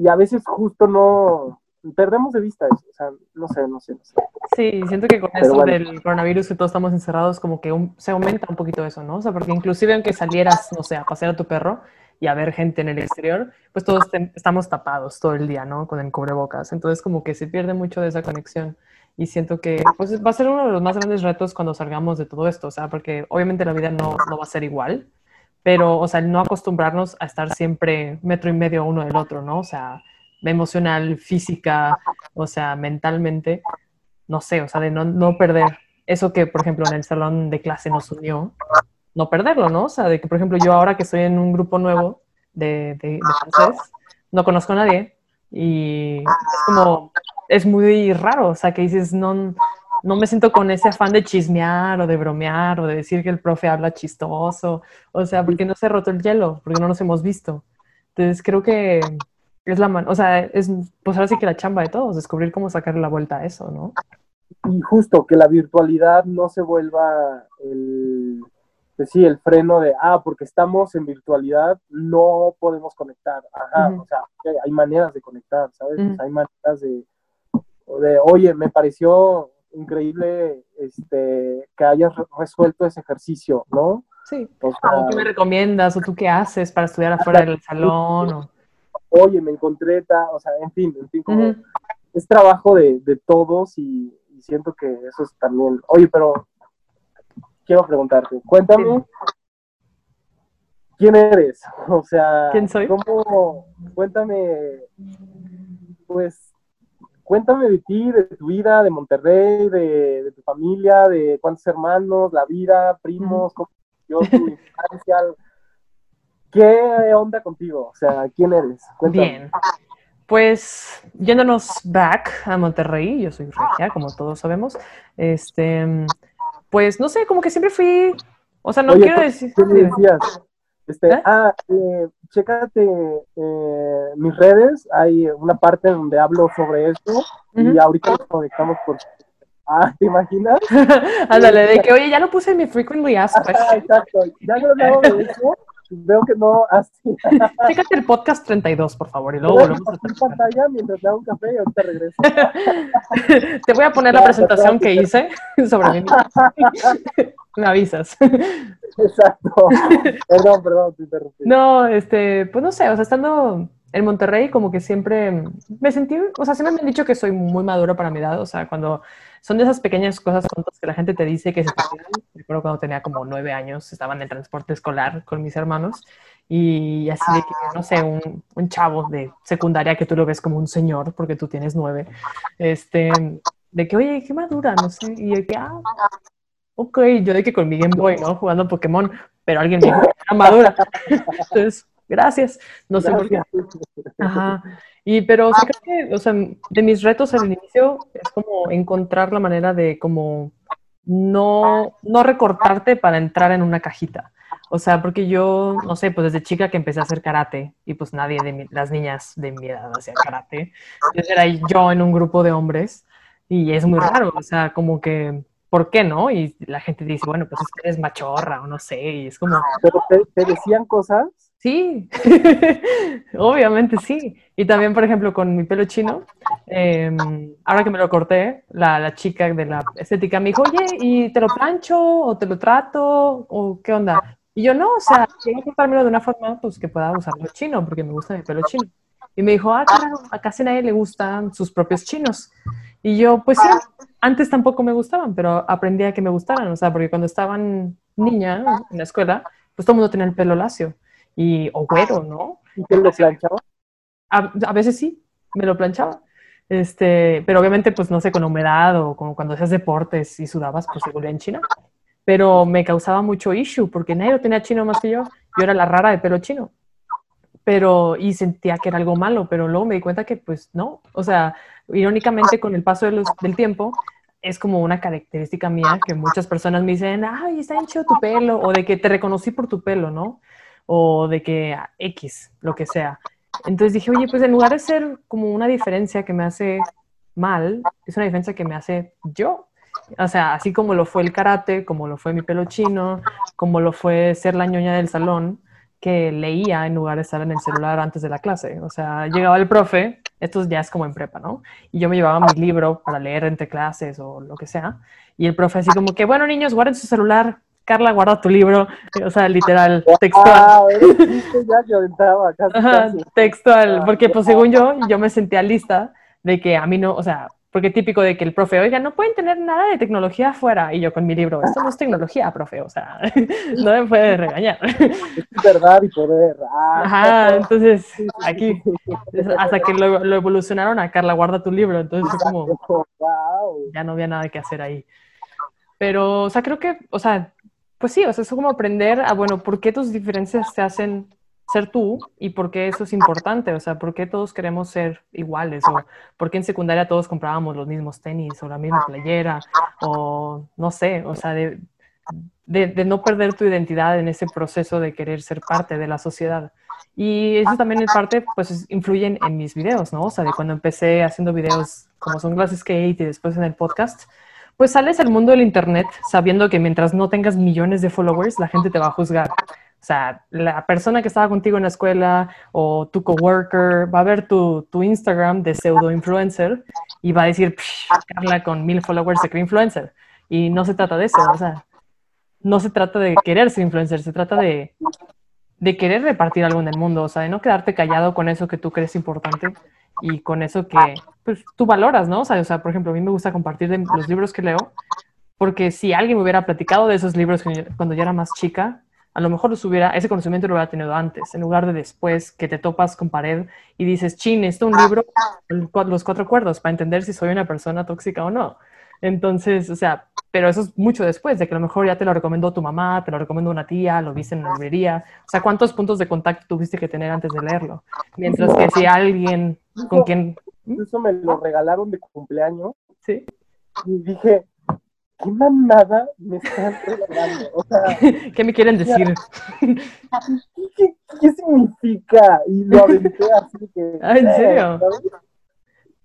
C: a veces justo no, perdemos de vista eso, o sea, no sé, no sé, no sé.
B: Sí, siento que con eso del coronavirus que todos estamos encerrados, como que se aumenta un poquito eso, ¿no? O sea, porque inclusive aunque salieras, no sé, a pasear a tu perro y a ver gente en el exterior, pues todos estamos tapados todo el día, ¿no? Con el cubrebocas. Entonces como que se pierde mucho de esa conexión y siento que pues, va a ser uno de los más grandes retos cuando salgamos de todo esto, o sea, porque obviamente la vida no, no va a ser igual, pero, o sea, el no acostumbrarnos a estar siempre metro y medio uno del otro, ¿no? O sea, emocional, física, o sea, mentalmente, no sé, o sea, de no, no perder eso que, por ejemplo, en el salón de clase nos unió, no perderlo, ¿no? O sea, de que, por ejemplo, yo ahora que estoy en un grupo nuevo de, de, de francés, no conozco a nadie y es como es muy raro, o sea, que dices, no, no me siento con ese afán de chismear o de bromear o de decir que el profe habla chistoso, o sea, porque no se ha roto el hielo, porque no nos hemos visto. Entonces creo que es la mano, o sea, es pues ahora sí que la chamba de todos, descubrir cómo sacarle la vuelta a eso, ¿no?
C: Y justo que la virtualidad no se vuelva el, pues sí, el freno de, ah, porque estamos en virtualidad, no podemos conectar. Ajá, o sea, hay maneras de conectar, ¿sabes? hay maneras de, de, oye, me pareció increíble este, que hayas resuelto ese ejercicio, ¿no?
B: Sí. O ¿Qué me recomiendas? ¿O tú qué haces para estudiar afuera del salón?
C: Oye, me encontré, ta, o sea, en fin, en fin, como es trabajo de, todos y, siento que eso es también, oye, pero quiero preguntarte, cuéntame, ¿quién eres? O sea,
B: ¿quién soy?
C: ¿Cómo, cuéntame, pues, cuéntame de ti, de tu vida, de Monterrey, de, tu familia, de cuántos hermanos, la vida, primos, cómo yo, tu infancia. ¿Qué onda contigo? O sea, ¿quién eres?
B: Bien. Pues yéndonos back a Monterrey, yo soy regia, como todos sabemos. Este, pues no sé, como que siempre fui, o sea, no quiero decir.
C: ¿Qué me decías? Este, ¿Eh? Ah, eh, chécate eh, mis redes, hay una parte donde hablo sobre esto y ahorita nos conectamos por... Ah, ¿te imaginas?
B: Ándale, de que, oye, ya lo puse en mi frequently asked
C: exacto, ya no de eso, Veo que no. Así.
B: Chécate el podcast 32, por favor, y luego volvemos a
C: pantalla mientras hago un café y ahorita regreso.
B: Te voy a poner la presentación que hice sobre mí. Me avisas.
C: Exacto. Perdón, perdón, te interrumpí.
B: No, este, pues no sé, o sea, estando en Monterrey, como que siempre me sentí, o sea, siempre me han dicho que soy muy madura para mi edad, o sea, cuando son de esas pequeñas cosas tontas que la gente te dice que se te olvidan. Recuerdo cuando tenía como nueve años, estaba en el transporte escolar con mis hermanos y así de que, no sé, un, un chavo de secundaria que tú lo ves como un señor porque tú tienes nueve, este, de que, oye, qué madura, no sé, y de que, ah, ok, yo de que con mi Game Boy, ¿no? Jugando Pokémon, pero alguien me dijo que era madura. Entonces, gracias. No sé por qué. Ajá. Y pero o sea, creo que, o sea, de mis retos al inicio es como encontrar la manera de como no, no recortarte para entrar en una cajita. O sea, porque yo, no sé, pues desde chica que empecé a hacer karate y pues nadie de mi- las niñas de mi edad hacía karate. Entonces era yo en un grupo de hombres y es muy raro, o sea, como que, ¿por qué no? Y la gente dice, bueno, pues es que eres machorra o no sé, y es como,
C: Pero te, te decían cosas.
B: Sí, obviamente sí. Y también, por ejemplo, con mi pelo chino, eh, ahora que me lo corté, la, la chica de la estética me dijo, oye, ¿y te lo plancho o te lo trato o qué onda? Y yo no, o sea, quiero cortármelo de una forma pues que pueda usarlo chino, porque me gusta mi pelo chino. Y me dijo, ah, claro, a casi nadie le gustan sus propios chinos. Y yo, pues sí, antes tampoco me gustaban, pero aprendí a que me gustaran, o sea, porque cuando estaban niña en la escuela, pues todo el mundo tenía el pelo lacio y o güero, ¿no?
C: ¿Y te lo planchaba?
B: A, a veces sí, me lo planchaba. Este, pero obviamente, pues no sé, con humedad o como cuando hacías deportes y sudabas, pues se volvía en China. Pero me causaba mucho issue porque nadie lo tenía chino más que yo. Yo era la rara de pelo chino. Pero, y sentía que era algo malo, pero luego me di cuenta que, pues no. O sea, irónicamente, con el paso de los- del tiempo, es como una característica mía que muchas personas me dicen, ay, está bien chido tu pelo, o de que te reconocí por tu pelo, ¿no? O de que X, lo que sea. Entonces dije, oye, pues en lugar de ser como una diferencia que me hace mal, es una diferencia que me hace yo. O sea, así como lo fue el karate, como lo fue mi pelo chino, como lo fue ser la ñoña del salón, que leía en lugar de estar en el celular antes de la clase. O sea, llegaba el profe, esto ya es como en prepa, ¿no? Y yo me llevaba mi libro para leer entre clases o lo que sea. Y el profe así como que, bueno, niños, guarden su celular. Carla, guarda tu libro. O sea, literal, textual. Ajá, textual, porque pues según yo, yo me sentía lista de que a mí no, o sea, porque típico de que el profe, oiga, no pueden tener nada de tecnología afuera, y yo con mi libro, esto no es tecnología, profe, o sea, no me puede regañar.
C: Es verdad y poder. Ah,
B: Ajá, entonces, aquí, hasta que lo, lo evolucionaron a Carla, guarda tu libro, entonces como, ya no había nada que hacer ahí. Pero, o sea, creo que, o sea, pues sí, o sea, es como aprender a, bueno, ¿por qué tus diferencias te hacen ser tú y por qué eso es importante? O sea, ¿por qué todos queremos ser iguales? ¿O por qué en secundaria todos comprábamos los mismos tenis o la misma playera? O no sé, o sea, de, de, no perder tu identidad en ese proceso de querer ser parte de la sociedad. Y eso también en parte, pues, es- influye en, mis videos, ¿no? O sea, de cuando empecé haciendo videos como son Glass Skate y después en el podcast, pues sales al mundo del internet sabiendo que mientras no tengas millones de followers, la gente te va a juzgar. O sea, la persona que estaba contigo en la escuela o tu coworker va a ver tu, Instagram de pseudo influencer y va a decir, "Psh, Carla con mil followers se cree influencer. Y no se trata de eso, o sea, no se trata de querer ser influencer, se trata de, de querer repartir algo en el mundo, o sea, de no quedarte callado con eso que tú crees importante y con eso que pues, tú valoras, ¿no? O sea, por ejemplo, a mí me gusta compartir los libros que leo, porque si alguien me hubiera platicado de esos libros cuando yo- era más chica, a lo mejor los hubiera, ese conocimiento lo hubiera tenido antes, en lugar de después que te topas con pared y dices, chin, esto es un libro, los cuatro cuerdos, para entender si soy una persona tóxica o no. Entonces, o sea, pero eso es mucho después, de que a lo mejor ya te lo recomendó tu mamá, te lo recomendó una tía, lo viste en la librería. O sea, ¿cuántos puntos de contacto tuviste que tener antes de leerlo? Mientras que si alguien con quien...
C: Incluso me lo regalaron de cumpleaños
B: Sí.
C: y dije, ¿qué mamada me están regalando? O sea,
B: ¿Qué me quieren decir?
C: ¿qué, qué significa? Y lo aventé así que...
B: Ah, ¿en serio?
C: ¿sabes?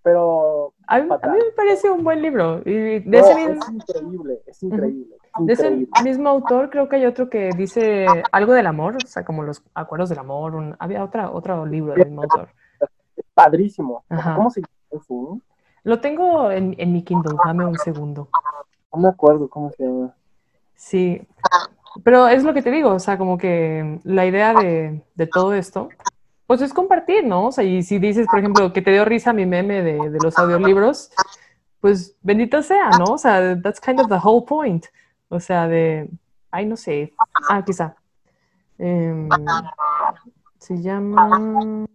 C: Pero
B: A mí, a mí me parece un buen libro. Y de
C: no,
B: ese mismo-
C: es increíble, es increíble.
B: de ese mismo autor creo que hay otro que dice algo del amor, o sea, como los acuerdos del amor. había otra, otro libro del mismo autor.
C: Padrísimo. ¿Cómo se llama?
B: Lo tengo en, en mi Kindle, dame un segundo.
C: No me acuerdo cómo se llama.
B: Sí, pero es lo que te digo, o sea, como que la idea de, de todo esto, pues es compartir, ¿no? O sea, y si dices, por ejemplo, que te dio risa mi meme de, de los audiolibros, pues bendito sea, ¿no? O sea, that's kind of the whole point. O sea, de, ay, no sé, ah, quizá. Em, se llama,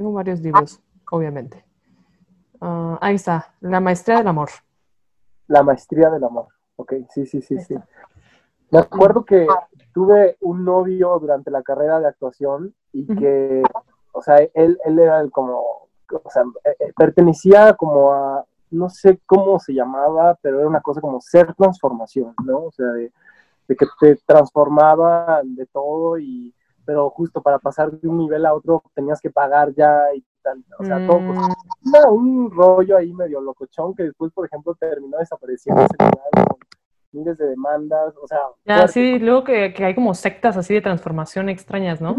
B: tengo varios libros, obviamente. Ah, ahí está, La Maestría del Amor.
C: La Maestría del Amor, ok, sí, sí, sí, sí. Me acuerdo que tuve un novio durante la carrera de actuación y que, o sea, él, él era como, o sea, eh, eh, pertenecía como a, no sé cómo se llamaba, pero era una cosa como ser transformación, ¿no? O sea, de, que te transformaba de todo y, pero justo para pasar de un nivel a otro tenías que pagar ya y tal, o sea, todo, pues, mm. un rollo ahí medio locochón que después, por ejemplo, terminó desapareciendo ese miles de demandas, o sea...
B: Ya, sí, luego que, hay como sectas así de transformación extrañas, ¿no?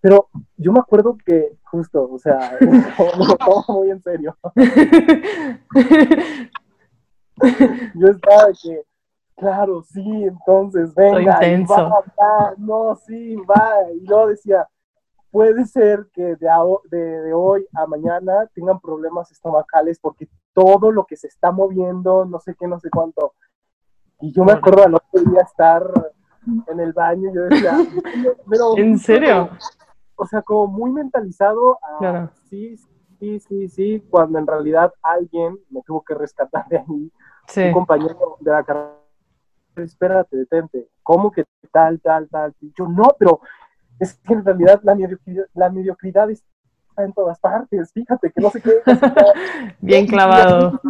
C: Pero yo me acuerdo que justo, o sea, lo tomo muy en serio. yo estaba de que, claro, sí, entonces, venga, va, no, sí, va, y luego decía, puede ser que de, de, de, hoy a mañana tengan problemas estomacales porque todo lo que se está moviendo, no sé qué, no sé cuánto, y yo me acuerdo al otro día estar en el baño y yo decía, pero,
B: ¿en serio?
C: O sea, como muy mentalizado a sí, sí, sí, sí, cuando en realidad alguien me tuvo que rescatar de ahí, un compañero de la carrera, espérate, detente, ¿cómo que tal, tal, tal? Y yo, no, pero es que en realidad la mediocridad, la mediocridad está en todas partes, fíjate que no sé qué.
B: Bien clavado.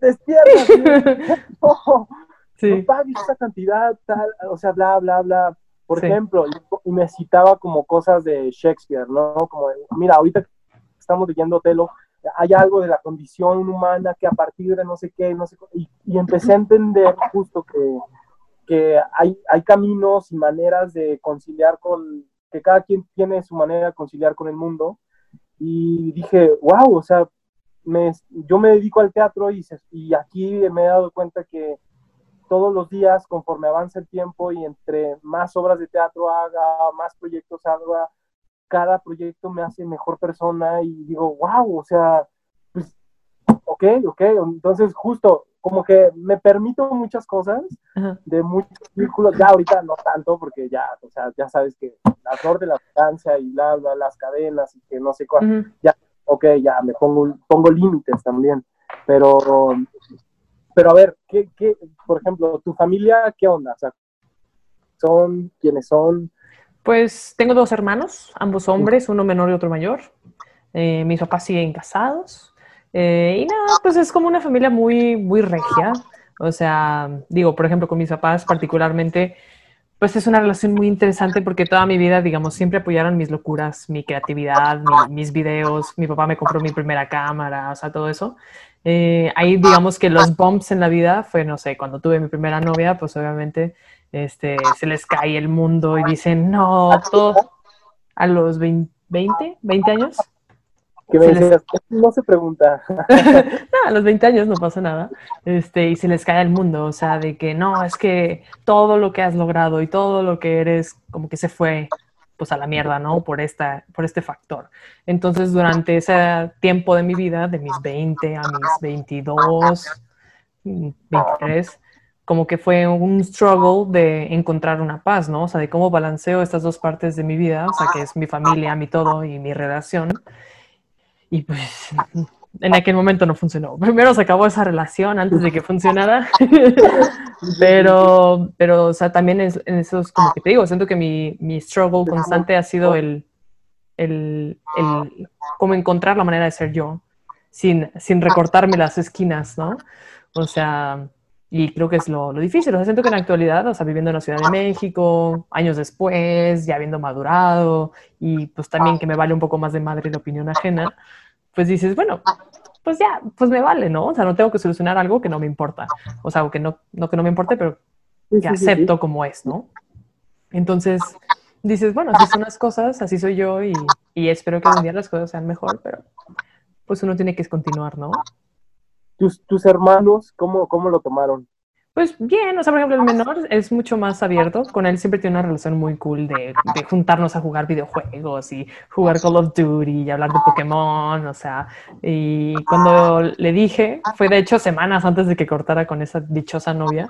C: Despierta. no, sí. no pagues esa cantidad, tal, o sea, bla, bla, bla. Por ejemplo, y me citaba como cosas de Shakespeare, ¿no? Como, mira, ahorita estamos leyendo Telo, hay algo de la condición humana que a partir de no sé qué, no sé y, y empecé a entender justo que, hay, caminos y maneras de conciliar con, que cada quien tiene su manera de conciliar con el mundo, y dije, wow, o sea, me, yo me dedico al teatro y aquí me he dado cuenta que todos los días, conforme avanza el tiempo y entre más obras de teatro haga, más proyectos haga, cada proyecto me hace mejor persona y digo, wow, o sea, pues, ok, ok, entonces justo como que me permito muchas cosas de muchos círculos, ya ahorita no tanto porque ya, o sea, ya sabes que la flor de la distancia y bla, las cadenas y que no sé cuál, ya, ok, ya me pongo, pongo límites también, pero pero a ver, ¿qué, qué, por ejemplo, tu familia, qué onda? O sea, ¿Son quiénes son?
B: Pues tengo dos hermanos, ambos hombres, uno menor y otro mayor. Eh, mis papás siguen casados. Eh, y nada, pues es como una familia muy, muy regia. O sea, digo, por ejemplo, con mis papás particularmente, pues es una relación muy interesante porque toda mi vida, digamos, siempre apoyaron mis locuras, mi creatividad, mis videos. Mi papá me compró mi primera cámara, o sea, todo eso. Eh, ahí digamos que los bumps en la vida fue, no sé, cuando tuve mi primera novia, pues obviamente este, se les cae el mundo y dicen, no, todo a los 20, 20, años.
C: Que me se no se pregunta.
B: a los 20 años no pasa nada. Este, y se les cae el mundo, o sea, de que no, es que todo lo que has logrado y todo lo que eres, como que se fue pues a la mierda, ¿no? Por, esta, por este factor. Entonces, durante ese tiempo de mi vida, de mis 20 a mis 22, 23, como que fue un struggle de encontrar una paz, ¿no? O sea, de cómo balanceo estas dos partes de mi vida, o sea, que es mi familia, mi todo y mi relación. Y pues en aquel momento no funcionó. Primero se acabó esa relación antes de que funcionara. pero, pero, o sea, también en, esos, como que te digo, siento que mi, mi struggle constante ha sido el, el, el, como encontrar la manera de ser yo, sin, sin recortarme las esquinas, ¿no? O sea, y creo que es lo, lo, difícil. O sea, siento que en la actualidad, o sea, viviendo en la Ciudad de México, años después, ya habiendo madurado, y pues también que me vale un poco más de madre la opinión ajena, pues dices, bueno, pues ya, pues me vale, ¿no? O sea, no tengo que solucionar algo que no me importa. O sea, que no, no que no me importe, pero que acepto como es, ¿no? Entonces, dices, bueno, así son las cosas, así soy yo y, y espero que un día las cosas sean mejor, pero pues uno tiene que continuar, ¿no?
C: ¿Tus, tus hermanos cómo, cómo lo tomaron?
B: Pues bien, o sea, por ejemplo, el menor es mucho más abierto. Con él siempre tiene una relación muy cool de, de, juntarnos a jugar videojuegos y jugar Call of Duty y hablar de Pokémon, o sea. Y cuando le dije, fue de hecho semanas antes de que cortara con esa dichosa novia.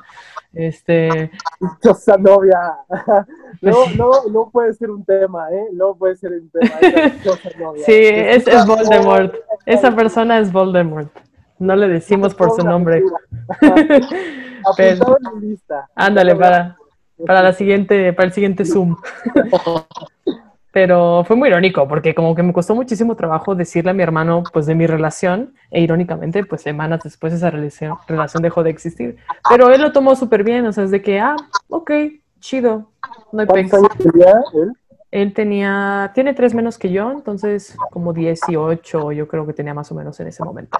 B: Este.
C: Dichosa novia. No, no, no puede ser un tema, ¿eh? No puede ser un tema. Dichosa novia.
B: Sí, es, es Voldemort. Esa persona es Voldemort. No le decimos por su nombre.
C: Pero.
B: Ándale, para, para, la siguiente, para el siguiente Zoom. Pero fue muy irónico, porque como que me costó muchísimo trabajo decirle a mi hermano, pues, de mi relación, e irónicamente, pues, semanas después esa relación, relación dejó de existir. Pero él lo tomó súper bien, o sea, es de que, ah, ok, chido, no hay
C: ¿Cuántos años tenía él?
B: Él tenía, tiene tres menos que yo, entonces como 18 yo creo que tenía más o menos en ese momento.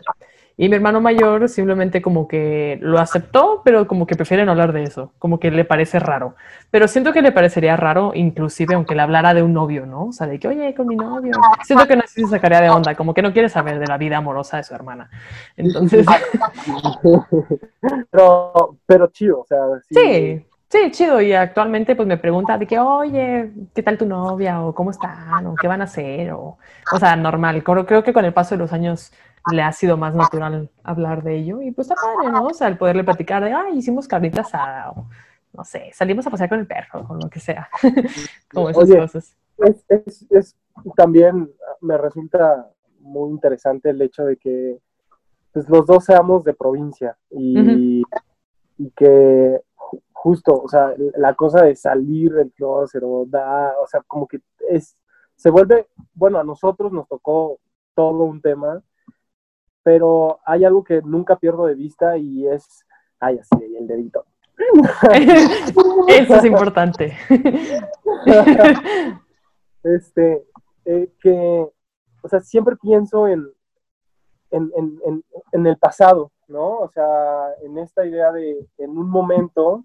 B: Y mi hermano mayor simplemente como que lo aceptó, pero como que prefiere no hablar de eso, como que le parece raro. Pero siento que le parecería raro, inclusive aunque le hablara de un novio, ¿no? O sea, de que, oye, con mi novio. Siento que no se sacaría de onda, como que no quiere saber de la vida amorosa de su hermana. Entonces...
C: pero, pero chido, o sea...
B: Sí. sí. Chido. Y actualmente pues me pregunta de que, oye, ¿qué tal tu novia? O ¿cómo están? O ¿qué van a hacer? O, o sea, normal. Creo, creo que con el paso de los años le ha sido más natural hablar de ello. Y pues está padre, ¿no? O sea, el poderle platicar de, ay, hicimos carnita asada, o no sé, salimos a pasear con el perro, o lo que sea. Como esas cosas.
C: Es, es, es, también me resulta muy interesante el hecho de que pues, los dos seamos de provincia y, y que justo, o sea, la cosa de salir del closet o da, o sea, como que es, se vuelve, bueno, a nosotros nos tocó todo un tema pero hay algo que nunca pierdo de vista y es, ay, así, el dedito.
B: Eso es importante.
C: este, eh, que, o sea, siempre pienso en, en, en, en, el pasado, ¿no? O sea, en esta idea de, en un momento,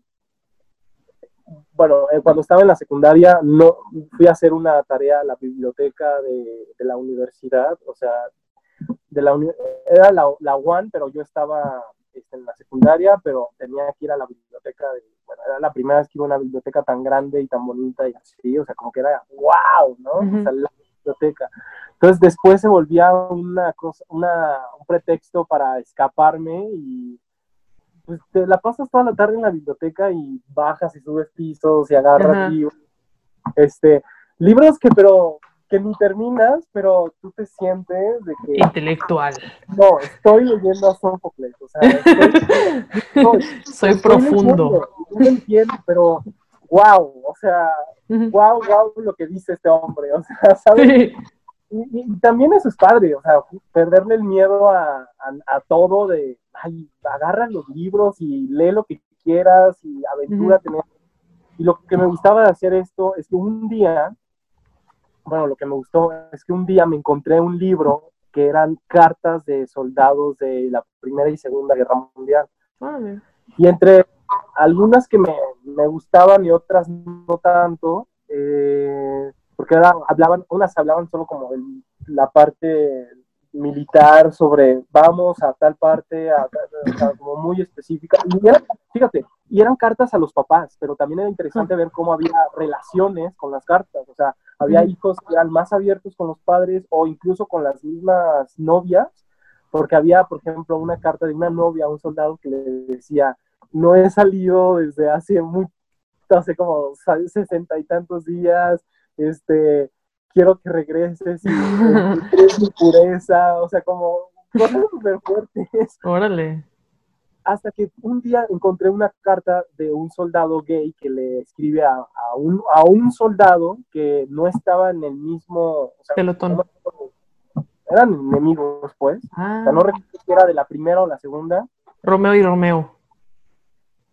C: bueno, eh, cuando estaba en la secundaria, no fui a hacer una tarea a la biblioteca de, de la universidad, o sea, de la era la, la UAN, pero yo estaba este, en la secundaria, pero tenía que ir a la biblioteca, de, bueno, era la primera vez que iba a una biblioteca tan grande y tan bonita y así, o sea, como que era wow, ¿no? o sea, la biblioteca. Entonces después se volvía una cosa, una, un pretexto para escaparme y pues te la pasas toda la tarde en la biblioteca y bajas y subes pisos y agarras libros. Este, libros que pero que ni terminas, pero tú te sientes de que...
B: Intelectual.
C: No, estoy leyendo a Sófocles, o sea,
B: estoy, soy profundo.
C: no entiendo, pero wow, o sea, wow, wow lo que dice este hombre, o sea, ¿sabes? Y, también eso es padre, o sea, perderle el miedo a, a, todo de, ay, agarra los libros y lee lo que quieras y aventúrate. Y lo que me gustaba de hacer esto es que un día bueno, lo que me gustó es que un día me encontré un libro que eran cartas de soldados de la Primera y Segunda Guerra Mundial. Y entre algunas que me, me, gustaban y otras no tanto, eh, porque hablaban, unas hablaban solo como de la parte militar sobre vamos a tal parte, a, como muy específica. Y fíjate, y eran cartas a los papás, pero también era interesante ver cómo había relaciones con las cartas. O sea, había hijos que eran más abiertos con los padres o incluso con las mismas novias, porque había, por ejemplo, una carta de una novia a un soldado que le decía, no he salido desde hace mucho, hace como sesenta y tantos días, este, quiero que regreses y pureza, o sea, como cosas súper fuertes.
B: Órale
C: hasta que un día encontré una carta de un soldado gay que le escribe a, a, un, a un, soldado que no estaba en el mismo... O sea,
B: Pelotón.
C: eran enemigos, pues. Ah. O sea, no recuerdo si era de la primera o la segunda.
B: Romeo y Romeo.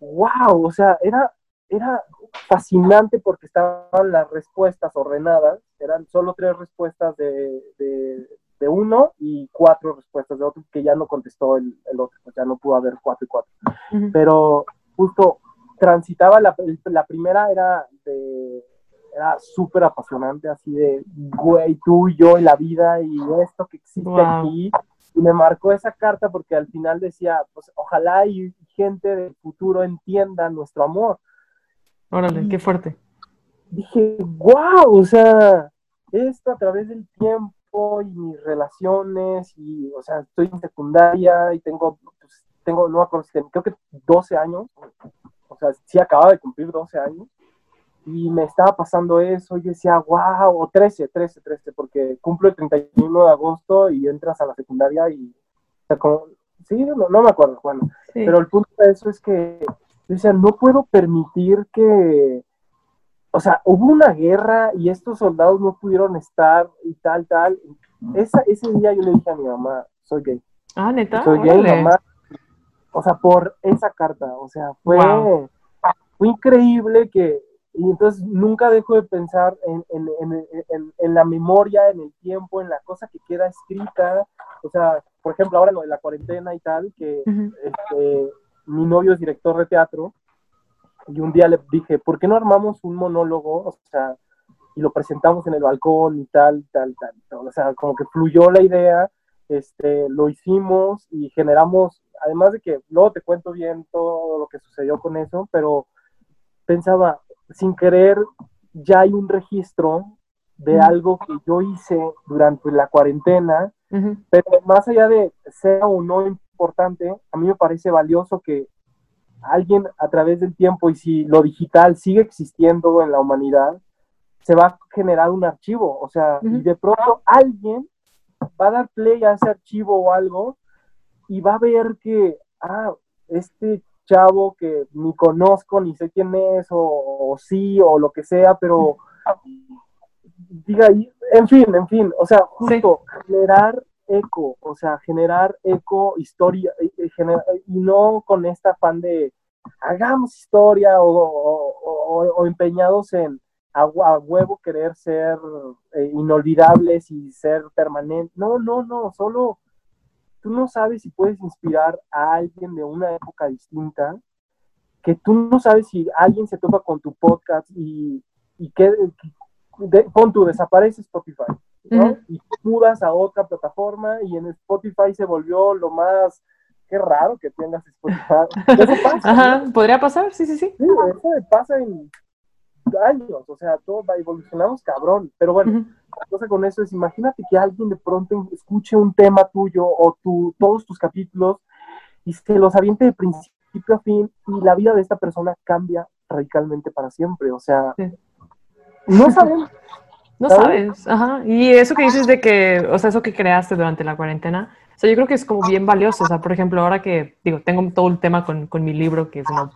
C: ¡Wow! O sea, era, era fascinante porque estaban las respuestas ordenadas. Eran solo tres respuestas de, de de uno y cuatro respuestas de otro, que ya no contestó el, el otro, pues ya no pudo haber cuatro y cuatro.
B: Ujú.
C: Pero justo transitaba, la, la primera era de, era súper apasionante, así de, güey, tú y yo y la vida y esto que existe
B: Wow.
C: aquí. Y me marcó esa carta porque al final decía, pues ojalá y gente del futuro entienda nuestro amor.
B: Órale, qué fuerte.
C: Dije, wow, o sea, esto a través del tiempo y mis relaciones y, o sea, estoy en secundaria y tengo, pues, tengo, no creo que 12 años, o sea, sí acababa de cumplir 12 años y me estaba pasando eso y decía, wow, o 13, 13, 13, porque cumplo el 31 de agosto y entras a la secundaria y, o sea, como, sí, no, no me acuerdo, bueno,
B: Sí.
C: pero el punto de eso es que, yo decía, no puedo permitir que, o sea, hubo una guerra y estos soldados no pudieron estar y tal, tal. Esa, ese día yo le dije a mi mamá, soy gay.
B: ah, neta.
C: soy gay, mamá. O sea, por esa carta. O sea, fue,
B: Wow.
C: fue increíble que, y entonces nunca dejo de pensar en, en, en, en, en la memoria, en el tiempo, en la cosa que queda escrita. O sea, por ejemplo, ahora lo de la cuarentena y tal, que este, mi novio es director de teatro y un día le dije, ¿por qué no armamos un monólogo? O sea, y lo presentamos en el balcón y tal, tal, tal. O sea, como que fluyó la idea, este, lo hicimos y generamos, además de que luego te cuento bien todo lo que sucedió con eso, pero pensaba, sin querer, ya hay un registro de algo que yo hice durante la cuarentena pero más allá de sea o no importante, a mí me parece valioso que alguien a través del tiempo y si lo digital sigue existiendo en la humanidad, se va a generar un archivo, o sea, y de pronto alguien va a dar play a ese archivo o algo y va a ver que, ah, este chavo que ni conozco, ni sé quién es, o, o sí, o lo que sea, pero diga, en fin, en fin, o sea, justo generar eco, o sea, generar eco, historia, eh, eh, gener- y no con este afán de hagamos historia o, o- o- o empeñados en a, a huevo querer ser eh, inolvidables y ser permanentes. No, no, no, solo tú no sabes si puedes inspirar a alguien de una época distinta, que tú no sabes si alguien se topa con tu podcast y, y que, de, pon tú, desaparece Spotify, ¿no? Y mudas a otra plataforma y en Spotify se volvió lo más, qué raro que tengas Spotify. Eso pasa,
B: Ajá,
C: ¿no?
B: podría pasar, sí, sí, sí.
C: Sí, eso pasa en años, o sea, todo va, evolucionamos cabrón, pero bueno, la cosa con eso es, imagínate que alguien de pronto escuche un tema tuyo o tu, todos tus capítulos y se los aviente de principio a fin y la vida de esta persona cambia radicalmente para siempre, o sea,
B: Sí.
C: no sabemos,
B: No
C: ¿Sabes?
B: ajá. Y eso que dices de que, o sea, eso que creaste durante la cuarentena, o sea, yo creo que es como bien valioso. O sea, por ejemplo, ahora que, digo, tengo todo el tema con, con mi libro, que no,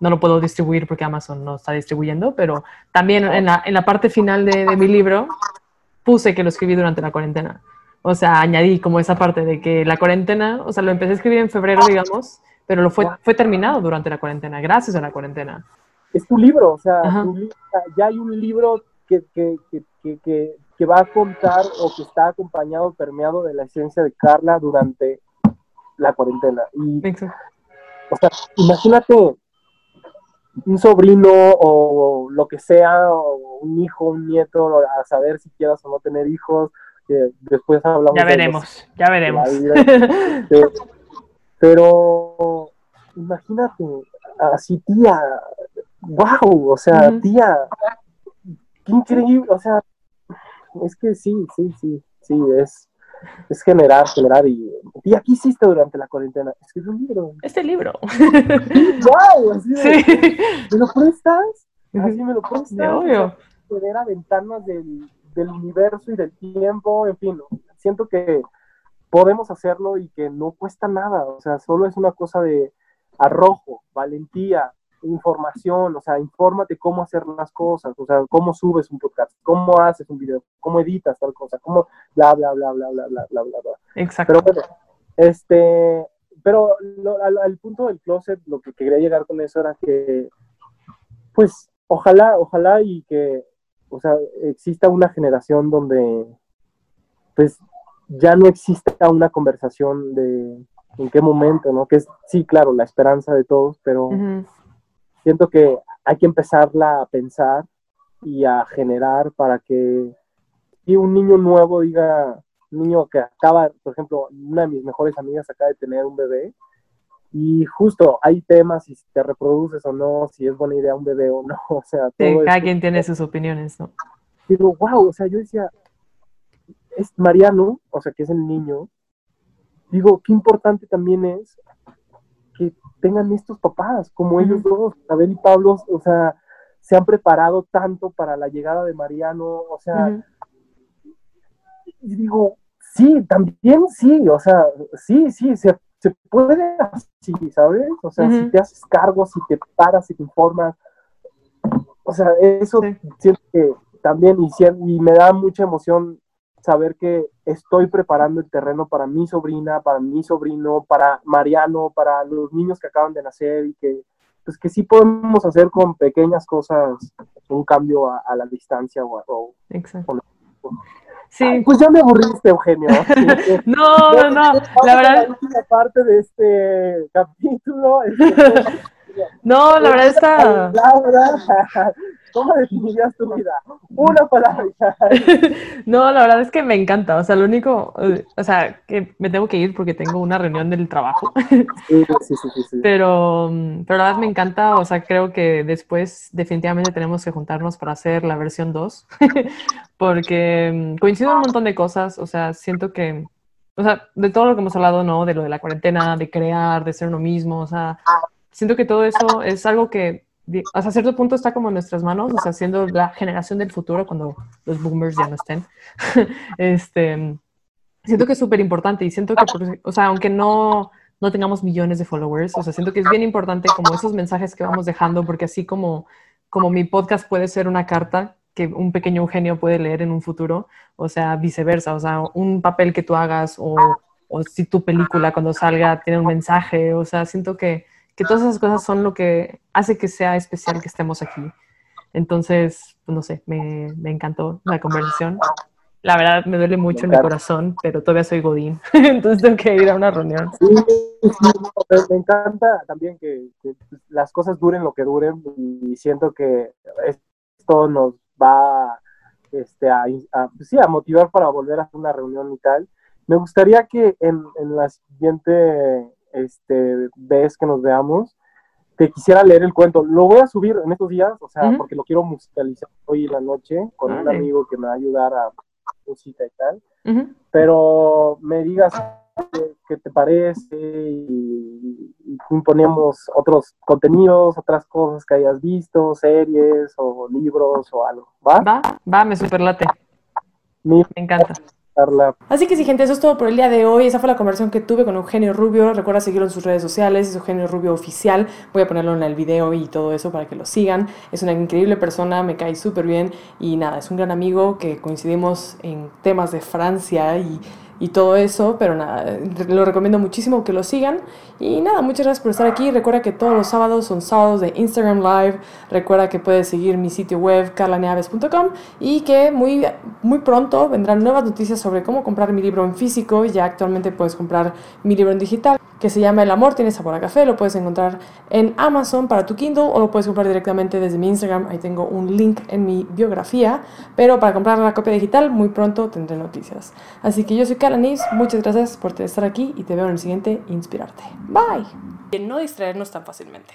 B: no lo puedo distribuir porque Amazon no está distribuyendo, pero también en la, en la parte final de, de mi libro puse que lo escribí durante la cuarentena. O sea, añadí como esa parte de que la cuarentena, o sea, lo empecé a escribir en febrero, digamos, pero lo fue, fue terminado durante la cuarentena, gracias a la cuarentena.
C: es tu libro, o sea, tu li- o sea, ya hay un libro que, que, que, que, va a contar o que está acompañado, permeado de la esencia de Carla durante la cuarentena. Y. O sea, imagínate un sobrino o lo que sea, o un hijo, un nieto, a saber si quieras o no tener hijos. después hablamos
B: Ya
C: de los-
B: veremos, ya veremos.
C: pero imagínate, así tía, wow, o sea, tía, qué increíble, o sea, es que sí, sí, sí, sí, es, es generar, generar y, tía, ¿qué hiciste durante la cuarentena? Escribí un libro.
B: Este libro.
C: ¡Wow! Así de,
B: sí.
C: ¿Me lo prestas? Así me lo prestas.
B: De obvio.
C: O sea, acceder a ventanas del, del universo y del tiempo, en fin, siento que podemos hacerlo y que no cuesta nada, o sea, solo es una cosa de arrojo, valentía, información, o sea, infórmate cómo hacer las cosas, o sea, cómo subes un podcast, cómo haces un video, cómo editas tal cosa, cómo bla, bla, bla, bla, bla, bla, bla, bla.
B: Exacto.
C: Pero bueno, este, pero lo, al, punto del closet, lo que quería llegar con eso era que, pues, ojalá, ojalá y que, o sea, exista una generación donde, pues, ya no exista una conversación de en qué momento, ¿no? Que es, sí, claro, la esperanza de todos, pero siento que hay que empezarla a pensar y a generar para que si un niño nuevo diga, un niño que acaba, por ejemplo, una de mis mejores amigas acaba de tener un bebé y justo hay temas si te reproduces o no, si es buena idea un bebé o no, o sea,
B: todo cada quien tiene sus opiniones, ¿no?
C: Digo, wow, o sea, yo decía, es Mariano, o sea, que es el niño, digo, qué importante también es tengan estos papás, como ellos dos, Abel y Pablo, o sea, se han preparado tanto para la llegada de Mariano, o sea, y digo, sí, también sí, o sea, sí, sí, se, puede así, ¿sabes? O sea, si te haces cargo, si te paras, si te informas, o sea, eso siento que también, y, y me da mucha emoción saber que estoy preparando el terreno para mi sobrina, para mi sobrino, para Mariano, para los niños que acaban de nacer y que pues que sí podemos hacer con pequeñas cosas un cambio a, la distancia o,
B: Exacto.
C: sí. pues ya me aburriste, Eugenio.
B: no, no, no, la verdad.
C: La parte de este capítulo. Este,
B: no, la verdad está.
C: ¿Cómo definirías tu vida? Una palabra.
B: no, la verdad es que me encanta. O sea, lo único, o sea, que me tengo que ir porque tengo una reunión del trabajo.
C: sí, sí, sí, sí,
B: Pero, pero la verdad me encanta. O sea, creo que después definitivamente tenemos que juntarnos para hacer la versión 2. porque coincido un montón de cosas. O sea, siento que o sea, de todo lo que hemos hablado, ¿no? De lo de la cuarentena, de crear, de ser uno mismo, o sea, siento que todo eso es algo que hasta cierto punto está como en nuestras manos, o sea, siendo la generación del futuro cuando los boomers ya no estén. este, siento que es súper importante y siento que, o sea, aunque no, no tengamos millones de followers, o sea, siento que es bien importante como esos mensajes que vamos dejando, porque así como, como mi podcast puede ser una carta que un pequeño Eugenio puede leer en un futuro, o sea, viceversa, o sea, un papel que tú hagas o, o si tu película cuando salga tiene un mensaje, o sea, siento que que todas esas cosas son lo que hace que sea especial que estemos aquí. Entonces, pues no sé, me, me encantó la conversación. La verdad me duele mucho en mi corazón, pero todavía soy Godín, entonces tengo que ir a una reunión.
C: Sí, me encanta también que, las cosas duren lo que duren y siento que esto nos va este, a, sí, a motivar para volver a hacer una reunión y tal. Me gustaría que en, en la siguiente este, vez que nos veamos, te quisiera leer el cuento. Lo voy a subir en estos días, o sea, porque lo quiero musicalizar hoy en la noche con un amigo que me va a ayudar a música y tal. Pero me digas qué, te parece y, y, ponemos otros contenidos, otras cosas que hayas visto, series o libros o algo. ¿Va?
B: Va, va, me superlate. Me encanta. Así que sí, gente, eso es todo por el día de hoy. Esa fue la conversación que tuve con Eugenio Rubio. Recuerda seguirlo en sus redes sociales, es Eugenio Rubio Oficial. Voy a ponerlo en el video y todo eso para que lo sigan. Es una increíble persona, me cae súper bien y nada, es un gran amigo que coincidimos en temas de Francia y y todo eso, pero nada, lo recomiendo muchísimo que lo sigan. Y nada, muchas gracias por estar aquí. Recuerda que todos los sábados son sábados de Instagram Live. Recuerda que puedes seguir mi sitio web carlaneaves.com y que muy, muy pronto vendrán nuevas noticias sobre cómo comprar mi libro en físico. Ya actualmente puedes comprar mi libro en digital que se llama El amor tiene sabor a café. Lo puedes encontrar en Amazon para tu Kindle o lo puedes comprar directamente desde mi Instagram. Ahí tengo un link en mi biografía. Pero para comprar la copia digital muy pronto tendré noticias. Así que yo soy muchas gracias por estar aquí y te veo en el siguiente Inspirarte. Bye. Y no distraernos tan fácilmente.